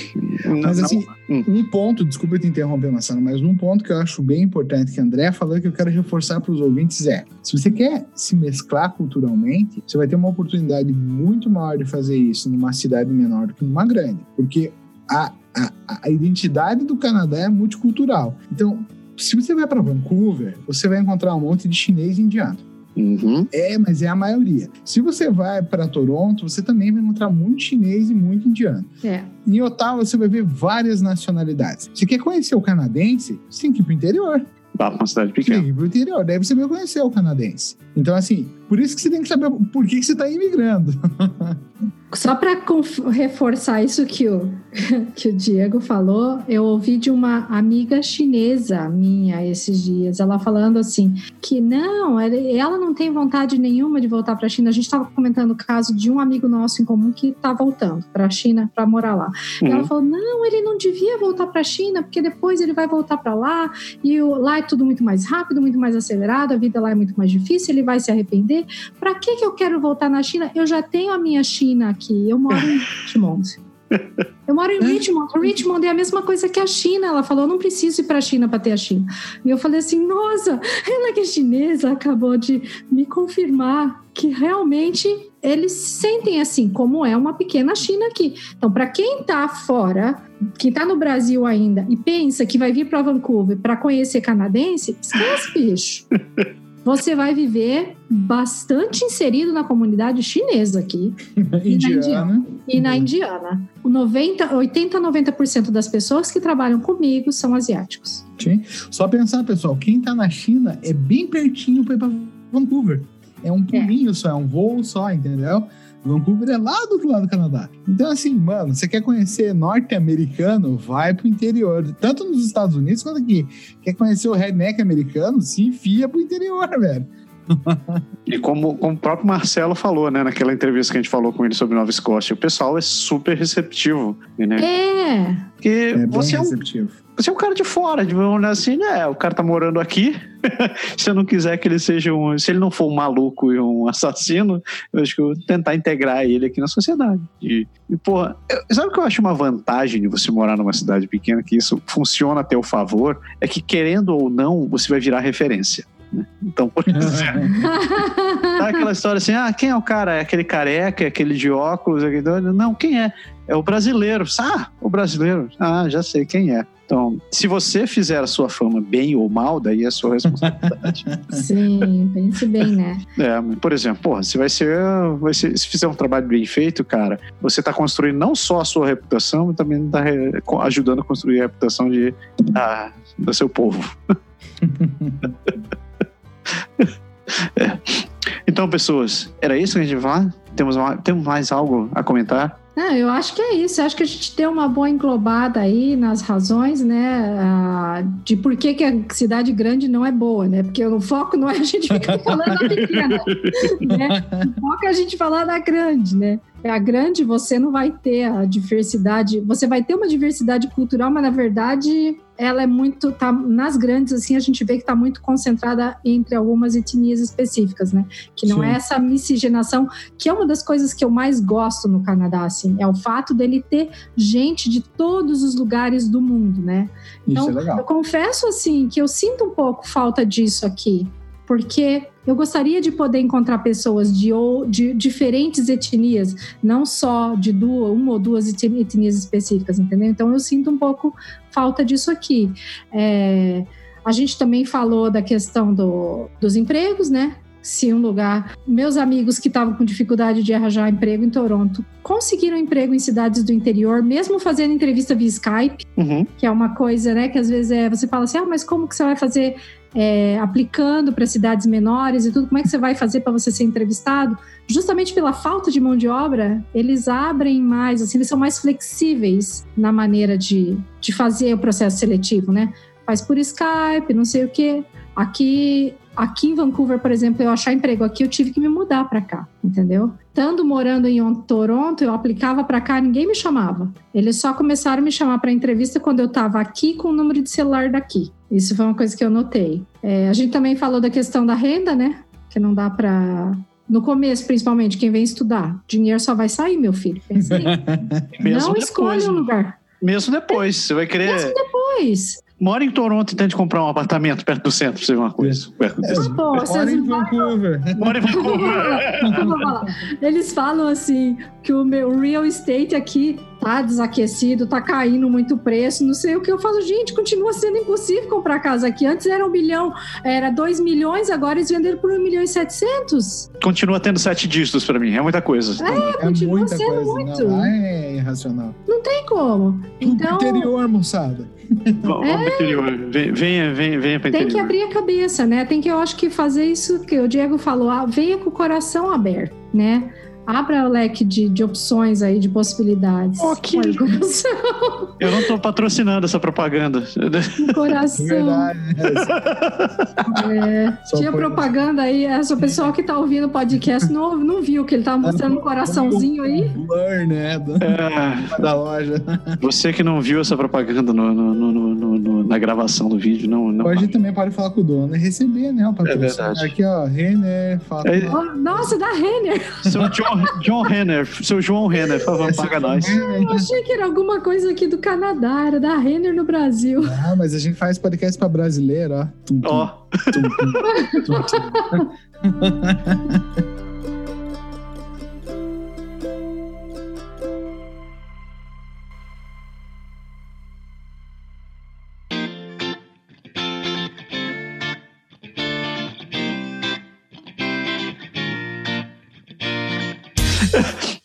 Speaker 4: Mas não, assim, não... Hum. um ponto, desculpa te interromper, Marcelo, mas um ponto que eu acho bem importante que a André falou que eu quero reforçar para os ouvintes é: se você quer se mesclar culturalmente, você vai ter uma oportunidade muito maior de fazer isso numa cidade menor do que numa grande. Porque a, a, a identidade do Canadá é multicultural. Então, se você vai para Vancouver, você vai encontrar um monte de chinês e indiano.
Speaker 2: Uhum.
Speaker 4: É, mas é a maioria. Se você vai para Toronto, você também vai encontrar muito chinês e muito indiano.
Speaker 3: É.
Speaker 4: Em Ottawa, você vai ver várias nacionalidades. Você quer conhecer o canadense? Você tem que ir para o interior.
Speaker 2: Vá para uma cidade pequena.
Speaker 4: Você tem que ir para o interior. Daí você vai conhecer o canadense. Então, assim, por isso que você tem que saber por que, que você está imigrando.
Speaker 3: Só para reforçar isso que o, que o Diego falou, eu ouvi de uma amiga chinesa minha esses dias, ela falando assim que não, ela não tem vontade nenhuma de voltar para a China. A gente estava comentando o caso de um amigo nosso em comum que está voltando para a China para morar lá. Uhum. E ela uhum. falou: não, ele não devia voltar para a China porque depois ele vai voltar para lá e lá é tudo muito mais rápido, muito mais acelerado, a vida lá é muito mais difícil, ele vai se arrepender. Para que que eu quero voltar na China? Eu já tenho a minha China aqui. Eu moro em Richmond. Eu moro em Richmond. Richmond é a mesma coisa que a China. Ela falou: eu não preciso ir para a China para ter a China. E eu falei assim: nossa, ela que é chinesa acabou de me confirmar que realmente eles se sentem assim, como é uma pequena China aqui. Então, para quem está fora, quem está no Brasil ainda e pensa que vai vir para Vancouver para conhecer canadense, esquece, bicho. você vai viver bastante inserido na comunidade chinesa aqui.
Speaker 4: e na indiana.
Speaker 3: E na indiana. O 90, 80 90% das pessoas que trabalham comigo são asiáticos.
Speaker 4: Sim. Só pensar, pessoal, quem tá na China é bem pertinho para ir para Vancouver. É um pulinho só, é um voo só, entendeu? Vancouver é lá do outro lado do Canadá. Então, assim, mano, você quer conhecer norte-americano, vai pro interior. Tanto nos Estados Unidos quanto aqui. Quer conhecer o redneck americano, se enfia pro interior, velho.
Speaker 2: E como, como o próprio Marcelo falou, né, naquela entrevista que a gente falou com ele sobre Nova Escócia, o pessoal é super receptivo, né?
Speaker 3: É.
Speaker 2: Porque
Speaker 4: É bem
Speaker 2: você é um
Speaker 4: receptivo.
Speaker 2: Você é um cara de fora, de dizer assim, né? O cara tá morando aqui. se eu não quiser que ele seja um. Se ele não for um maluco e um assassino, eu acho que eu vou tentar integrar ele aqui na sociedade. E, e porra, eu- sabe o que eu acho uma vantagem de você morar numa cidade pequena, que isso funciona a teu favor? É que, querendo ou não, você vai virar referência. né? Então, por exemplo, tá aquela história assim: ah, quem é o cara? É aquele careca, é aquele de óculos? é aquele- Não, quem é? É o brasileiro. Ah, o brasileiro. Ah, já sei quem é. Então, se você fizer a sua fama bem ou mal, daí é a sua responsabilidade.
Speaker 3: Sim, pense bem, né?
Speaker 2: é, por exemplo, porra, se vai ser, vai ser. Se fizer um trabalho bem feito, cara, você tá construindo não só a sua reputação, mas também tá re- co- ajudando a construir a reputação de, da, do seu povo. É. Então, pessoas, era isso que a gente vai falar? Temos, temos mais algo a comentar?
Speaker 3: Não, eu acho que é isso. Eu acho que a gente deu uma boa englobada aí nas razões, né? ah, de por que, que a cidade grande não é boa, né? Porque o foco não é a gente ficar falando da pequena, né? O foco é a gente falar da grande, né? A grande você não vai ter a diversidade, você vai ter uma diversidade cultural, mas na verdade ela é muito, tá, nas grandes assim a gente vê que está muito concentrada entre algumas etnias específicas, né? Que não
Speaker 4: Sim.
Speaker 3: é essa miscigenação que é uma das coisas que eu mais gosto no Canadá, assim, é o fato dele ter gente de todos os lugares do mundo, né?
Speaker 4: Isso é
Speaker 3: Eu confesso, assim, que eu sinto um pouco falta disso aqui, porque eu gostaria de poder encontrar pessoas de, de diferentes etnias, não só de duas, uma ou duas etni- etnias específicas, entendeu? Então eu sinto um pouco falta disso aqui. É, a gente também falou da questão do- dos empregos, né? Se um lugar. Meus amigos que estavam com dificuldade de arranjar emprego em Toronto conseguiram emprego em cidades do interior, mesmo fazendo entrevista via Skype,
Speaker 2: Uhum.
Speaker 3: que é uma coisa, né? Que às vezes é, você fala assim, ah, mas como que você vai fazer é, aplicando para cidades menores e tudo? Como é que você vai fazer para você ser entrevistado? Justamente pela falta de mão de obra, eles abrem mais, assim, eles são mais flexíveis na maneira de, de fazer o processo seletivo, né? Faz por Skype, não sei o quê. Aqui, aqui em Vancouver, por exemplo, eu achar emprego aqui, eu tive que me mudar para cá, entendeu? Estando morando em On- Toronto, eu aplicava para cá, ninguém me chamava. Eles só começaram a me chamar para entrevista quando eu estava aqui com o número de celular daqui. Isso foi uma coisa que eu notei. É, a gente também falou da questão da renda, né? Que não dá para no começo, principalmente, quem vem estudar, dinheiro só vai sair, meu filho.
Speaker 2: Mesmo
Speaker 3: não
Speaker 2: depois,
Speaker 3: escolhe um
Speaker 2: né?
Speaker 3: lugar.
Speaker 2: Mesmo depois. Você vai querer.
Speaker 3: Mesmo Pois.
Speaker 2: Mora em Toronto e tente comprar um apartamento perto do centro, pra você ver uma coisa. Perto
Speaker 4: É,
Speaker 2: disso.
Speaker 3: Pô, vocês
Speaker 4: Mora em Vancouver.
Speaker 2: Mora em Vancouver.
Speaker 3: Eles falam assim que o meu real estate aqui tá desaquecido, tá caindo muito preço, não sei o que. Eu falo, gente, continua sendo impossível comprar casa aqui. Antes era um bilhão, era 2 milhões, agora eles venderam por 1 milhão e 700.
Speaker 2: Continua tendo sete dígitos pra mim. É muita coisa.
Speaker 4: É
Speaker 3: continua
Speaker 4: muita
Speaker 3: sendo
Speaker 4: coisa.
Speaker 3: muito.
Speaker 4: Não, é irracional.
Speaker 3: Não tem como.
Speaker 4: Tudo
Speaker 3: Então,
Speaker 4: interior, moçada.
Speaker 2: Vamos pro interior. Venha, venha, venha pra
Speaker 3: tem que abrir a cabeça, né? Tem que, eu acho que fazer isso que o Diego falou, ah, venha com o coração aberto, né? Abra o leque de, de opções aí, de possibilidades.
Speaker 2: Ok.
Speaker 3: Coração.
Speaker 2: Eu não tô patrocinando essa propaganda.
Speaker 3: com o coração.
Speaker 4: Verdade.
Speaker 3: É,
Speaker 4: Só
Speaker 3: tinha propaganda aí, essa pessoal que tá ouvindo o podcast não, não viu que ele tava mostrando um coraçãozinho aí.
Speaker 4: Blur, né? do-
Speaker 2: É,
Speaker 4: Da loja.
Speaker 2: você que não viu essa propaganda no- no- no- no- no- na gravação do vídeo, não. não
Speaker 4: gente também pode falar com o dono e receber, né? O patrocínio.
Speaker 2: verdade.
Speaker 4: Aqui, ó, Renner, fala
Speaker 2: É-
Speaker 3: Nossa, da Renner!
Speaker 2: Seu John, John Renner, seu João Renner, por favor, paga nós.
Speaker 4: Renner.
Speaker 3: Eu achei que era alguma coisa aqui do Canadá, era da Renner no Brasil.
Speaker 4: Ah, mas a gente faz podcast pra brasileiro, ó. Tum, tum,
Speaker 2: Ó,
Speaker 4: tum, tum, tum, tum.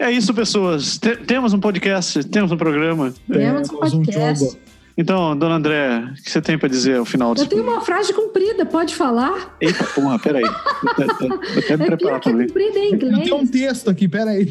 Speaker 2: é isso, pessoas. Te- temos um podcast, temos um programa.
Speaker 3: Temos um
Speaker 4: Temos um
Speaker 3: podcast.
Speaker 2: Então, dona André, o que você tem para dizer ao final
Speaker 3: Eu tenho uma frase comprida, pode falar?
Speaker 2: Eita, porra, peraí. Eu até, eu até me
Speaker 3: É
Speaker 2: preparar
Speaker 3: pior que é
Speaker 2: ler.
Speaker 3: comprida em
Speaker 4: Tem
Speaker 3: inglês.
Speaker 4: um texto aqui, peraí.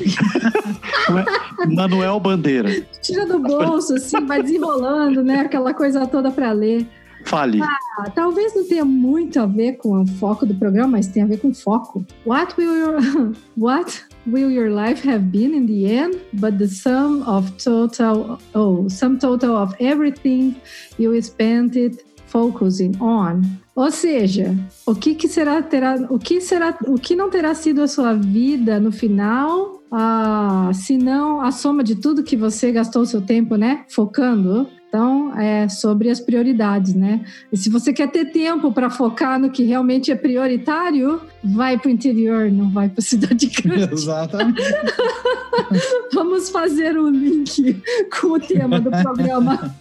Speaker 2: É? Manuel Bandeira.
Speaker 3: Tira do bolso, assim, vai desenrolando, né? Aquela coisa toda para ler.
Speaker 2: Fale.
Speaker 3: Ah, talvez não tenha muito a ver com o foco do programa, mas tem a ver com foco. What will your What will your life have been in the end? But the sum of total oh, sum total of everything you spent it focusing on. Ou seja, o que, que será terá o que será o que não terá sido a sua vida no final? Ah, se não a soma de tudo que você gastou o seu tempo, né, focando. Então, é sobre as prioridades, né? E se você quer ter tempo para focar no que realmente é prioritário, vai para o interior, não vai para a cidade grande.
Speaker 4: Exatamente.
Speaker 3: Vamos fazer um link com o tema do programa.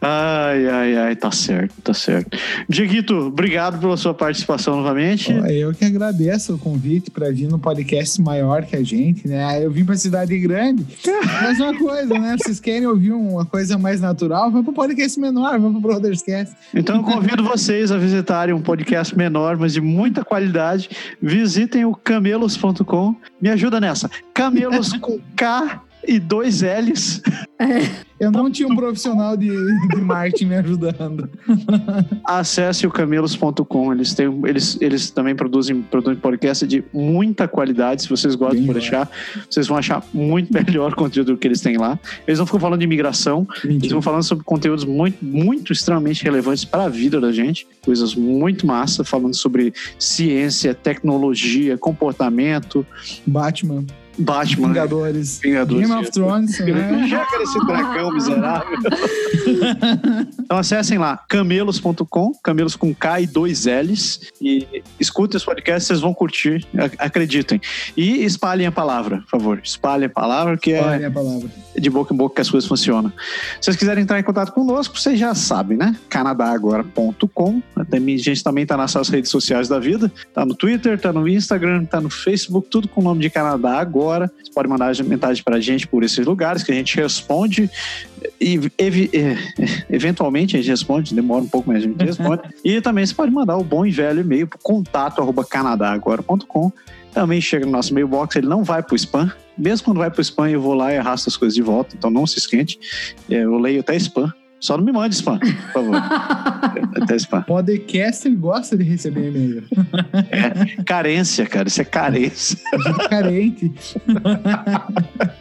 Speaker 2: Ai, ai, ai, tá certo, tá certo. Dieguito, obrigado pela sua participação novamente.
Speaker 4: Eu que agradeço o convite para vir no podcast maior que a gente, né? Eu vim para cidade grande, mas uma coisa, né? Vocês querem ouvir uma coisa mais natural? Vamos para podcast menor, vamos para o Brotherscast.
Speaker 2: Então eu convido vocês a visitarem um podcast menor, mas de muita qualidade. Visitem o camelos.com. Me ajuda nessa. Camelos com K e dois L's.
Speaker 4: Eu não tinha um profissional de, de marketing me ajudando.
Speaker 2: Acesse o camelos.com. Eles, têm, eles, eles também produzem, produzem podcast de muita qualidade. Se vocês gostam
Speaker 4: Bem
Speaker 2: por deixar, vocês vão achar muito melhor o conteúdo que eles têm lá. Eles não ficam falando de imigração, eles
Speaker 4: Mentira.
Speaker 2: vão falando sobre conteúdos muito, muito extremamente relevantes para a vida da gente. Coisas muito massa, falando sobre ciência, tecnologia, comportamento,
Speaker 4: Batman,
Speaker 2: Batman,
Speaker 4: Vingadores,
Speaker 2: Vingadores.
Speaker 4: Game of Thrones, né?
Speaker 2: Chega desse dragão miserável. então acessem lá, camelos.com, camelos com K e dois L's, e escutem os podcasts, vocês vão curtir, ac- acreditem. E espalhem a palavra, por favor. Espalhem a palavra, que é
Speaker 4: Olha a palavra.
Speaker 2: De boca em boca que as coisas funcionam. Se vocês quiserem entrar em contato conosco, vocês já sabem, né? canadagora.com. A gente também está nas nossas redes sociais da vida. Tá no Twitter, tá no Instagram, tá no Facebook, tudo com o nome de Canadá Agora. Você pode mandar mensagem pra gente por esses lugares que a gente responde e evi- eh, eventualmente a gente responde, demora um pouco, mas a gente responde. e também você pode mandar o bom e velho e-mail pro contato arroba canadagora.com. Também chega no nosso mailbox, ele não vai pro spam. Mesmo quando vai pro spam, eu vou lá e arrasto as coisas de volta, então não se esquente. É, Eu leio até spam. Só não me mande spam, por favor. até spam.
Speaker 4: Podcast ele gosta de receber e-mail.
Speaker 2: Carência, cara, isso é carência.
Speaker 4: A gente é carente.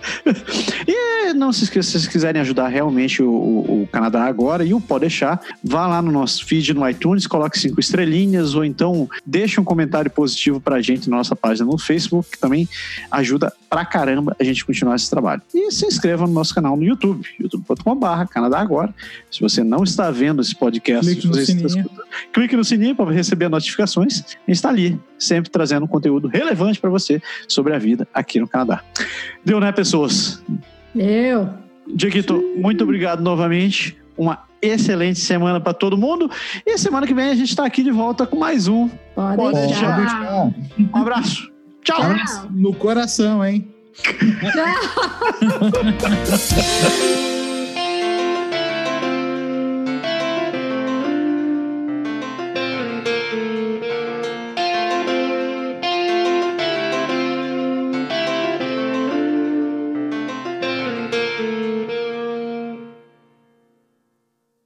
Speaker 2: E não se esqueça, se vocês quiserem ajudar realmente o, o- o Canadá agora e o Pode Deixar, vá lá no nosso feed no iTunes, coloque cinco estrelinhas ou então deixe um comentário positivo pra gente na nossa página no Facebook, que também ajuda pra caramba a gente continuar esse trabalho. E se inscreva no nosso canal no YouTube, youtube.com.br Canadá Agora. Se você não está vendo esse podcast,
Speaker 4: Clique no sininho.
Speaker 2: clique no sininho para receber notificações. A gente está ali, sempre trazendo conteúdo relevante para você sobre a vida aqui no Canadá. Deu, né, pessoas?
Speaker 3: Eu.
Speaker 2: Dieguito, muito obrigado novamente. Uma excelente semana para todo mundo. E semana que vem a gente está aqui de volta com mais um.
Speaker 3: Pode,
Speaker 2: Pode
Speaker 4: Pode
Speaker 3: deixar.
Speaker 4: deixar.
Speaker 2: Um abraço. Tchau.
Speaker 3: Tchau.
Speaker 4: No coração, hein?
Speaker 3: Tchau.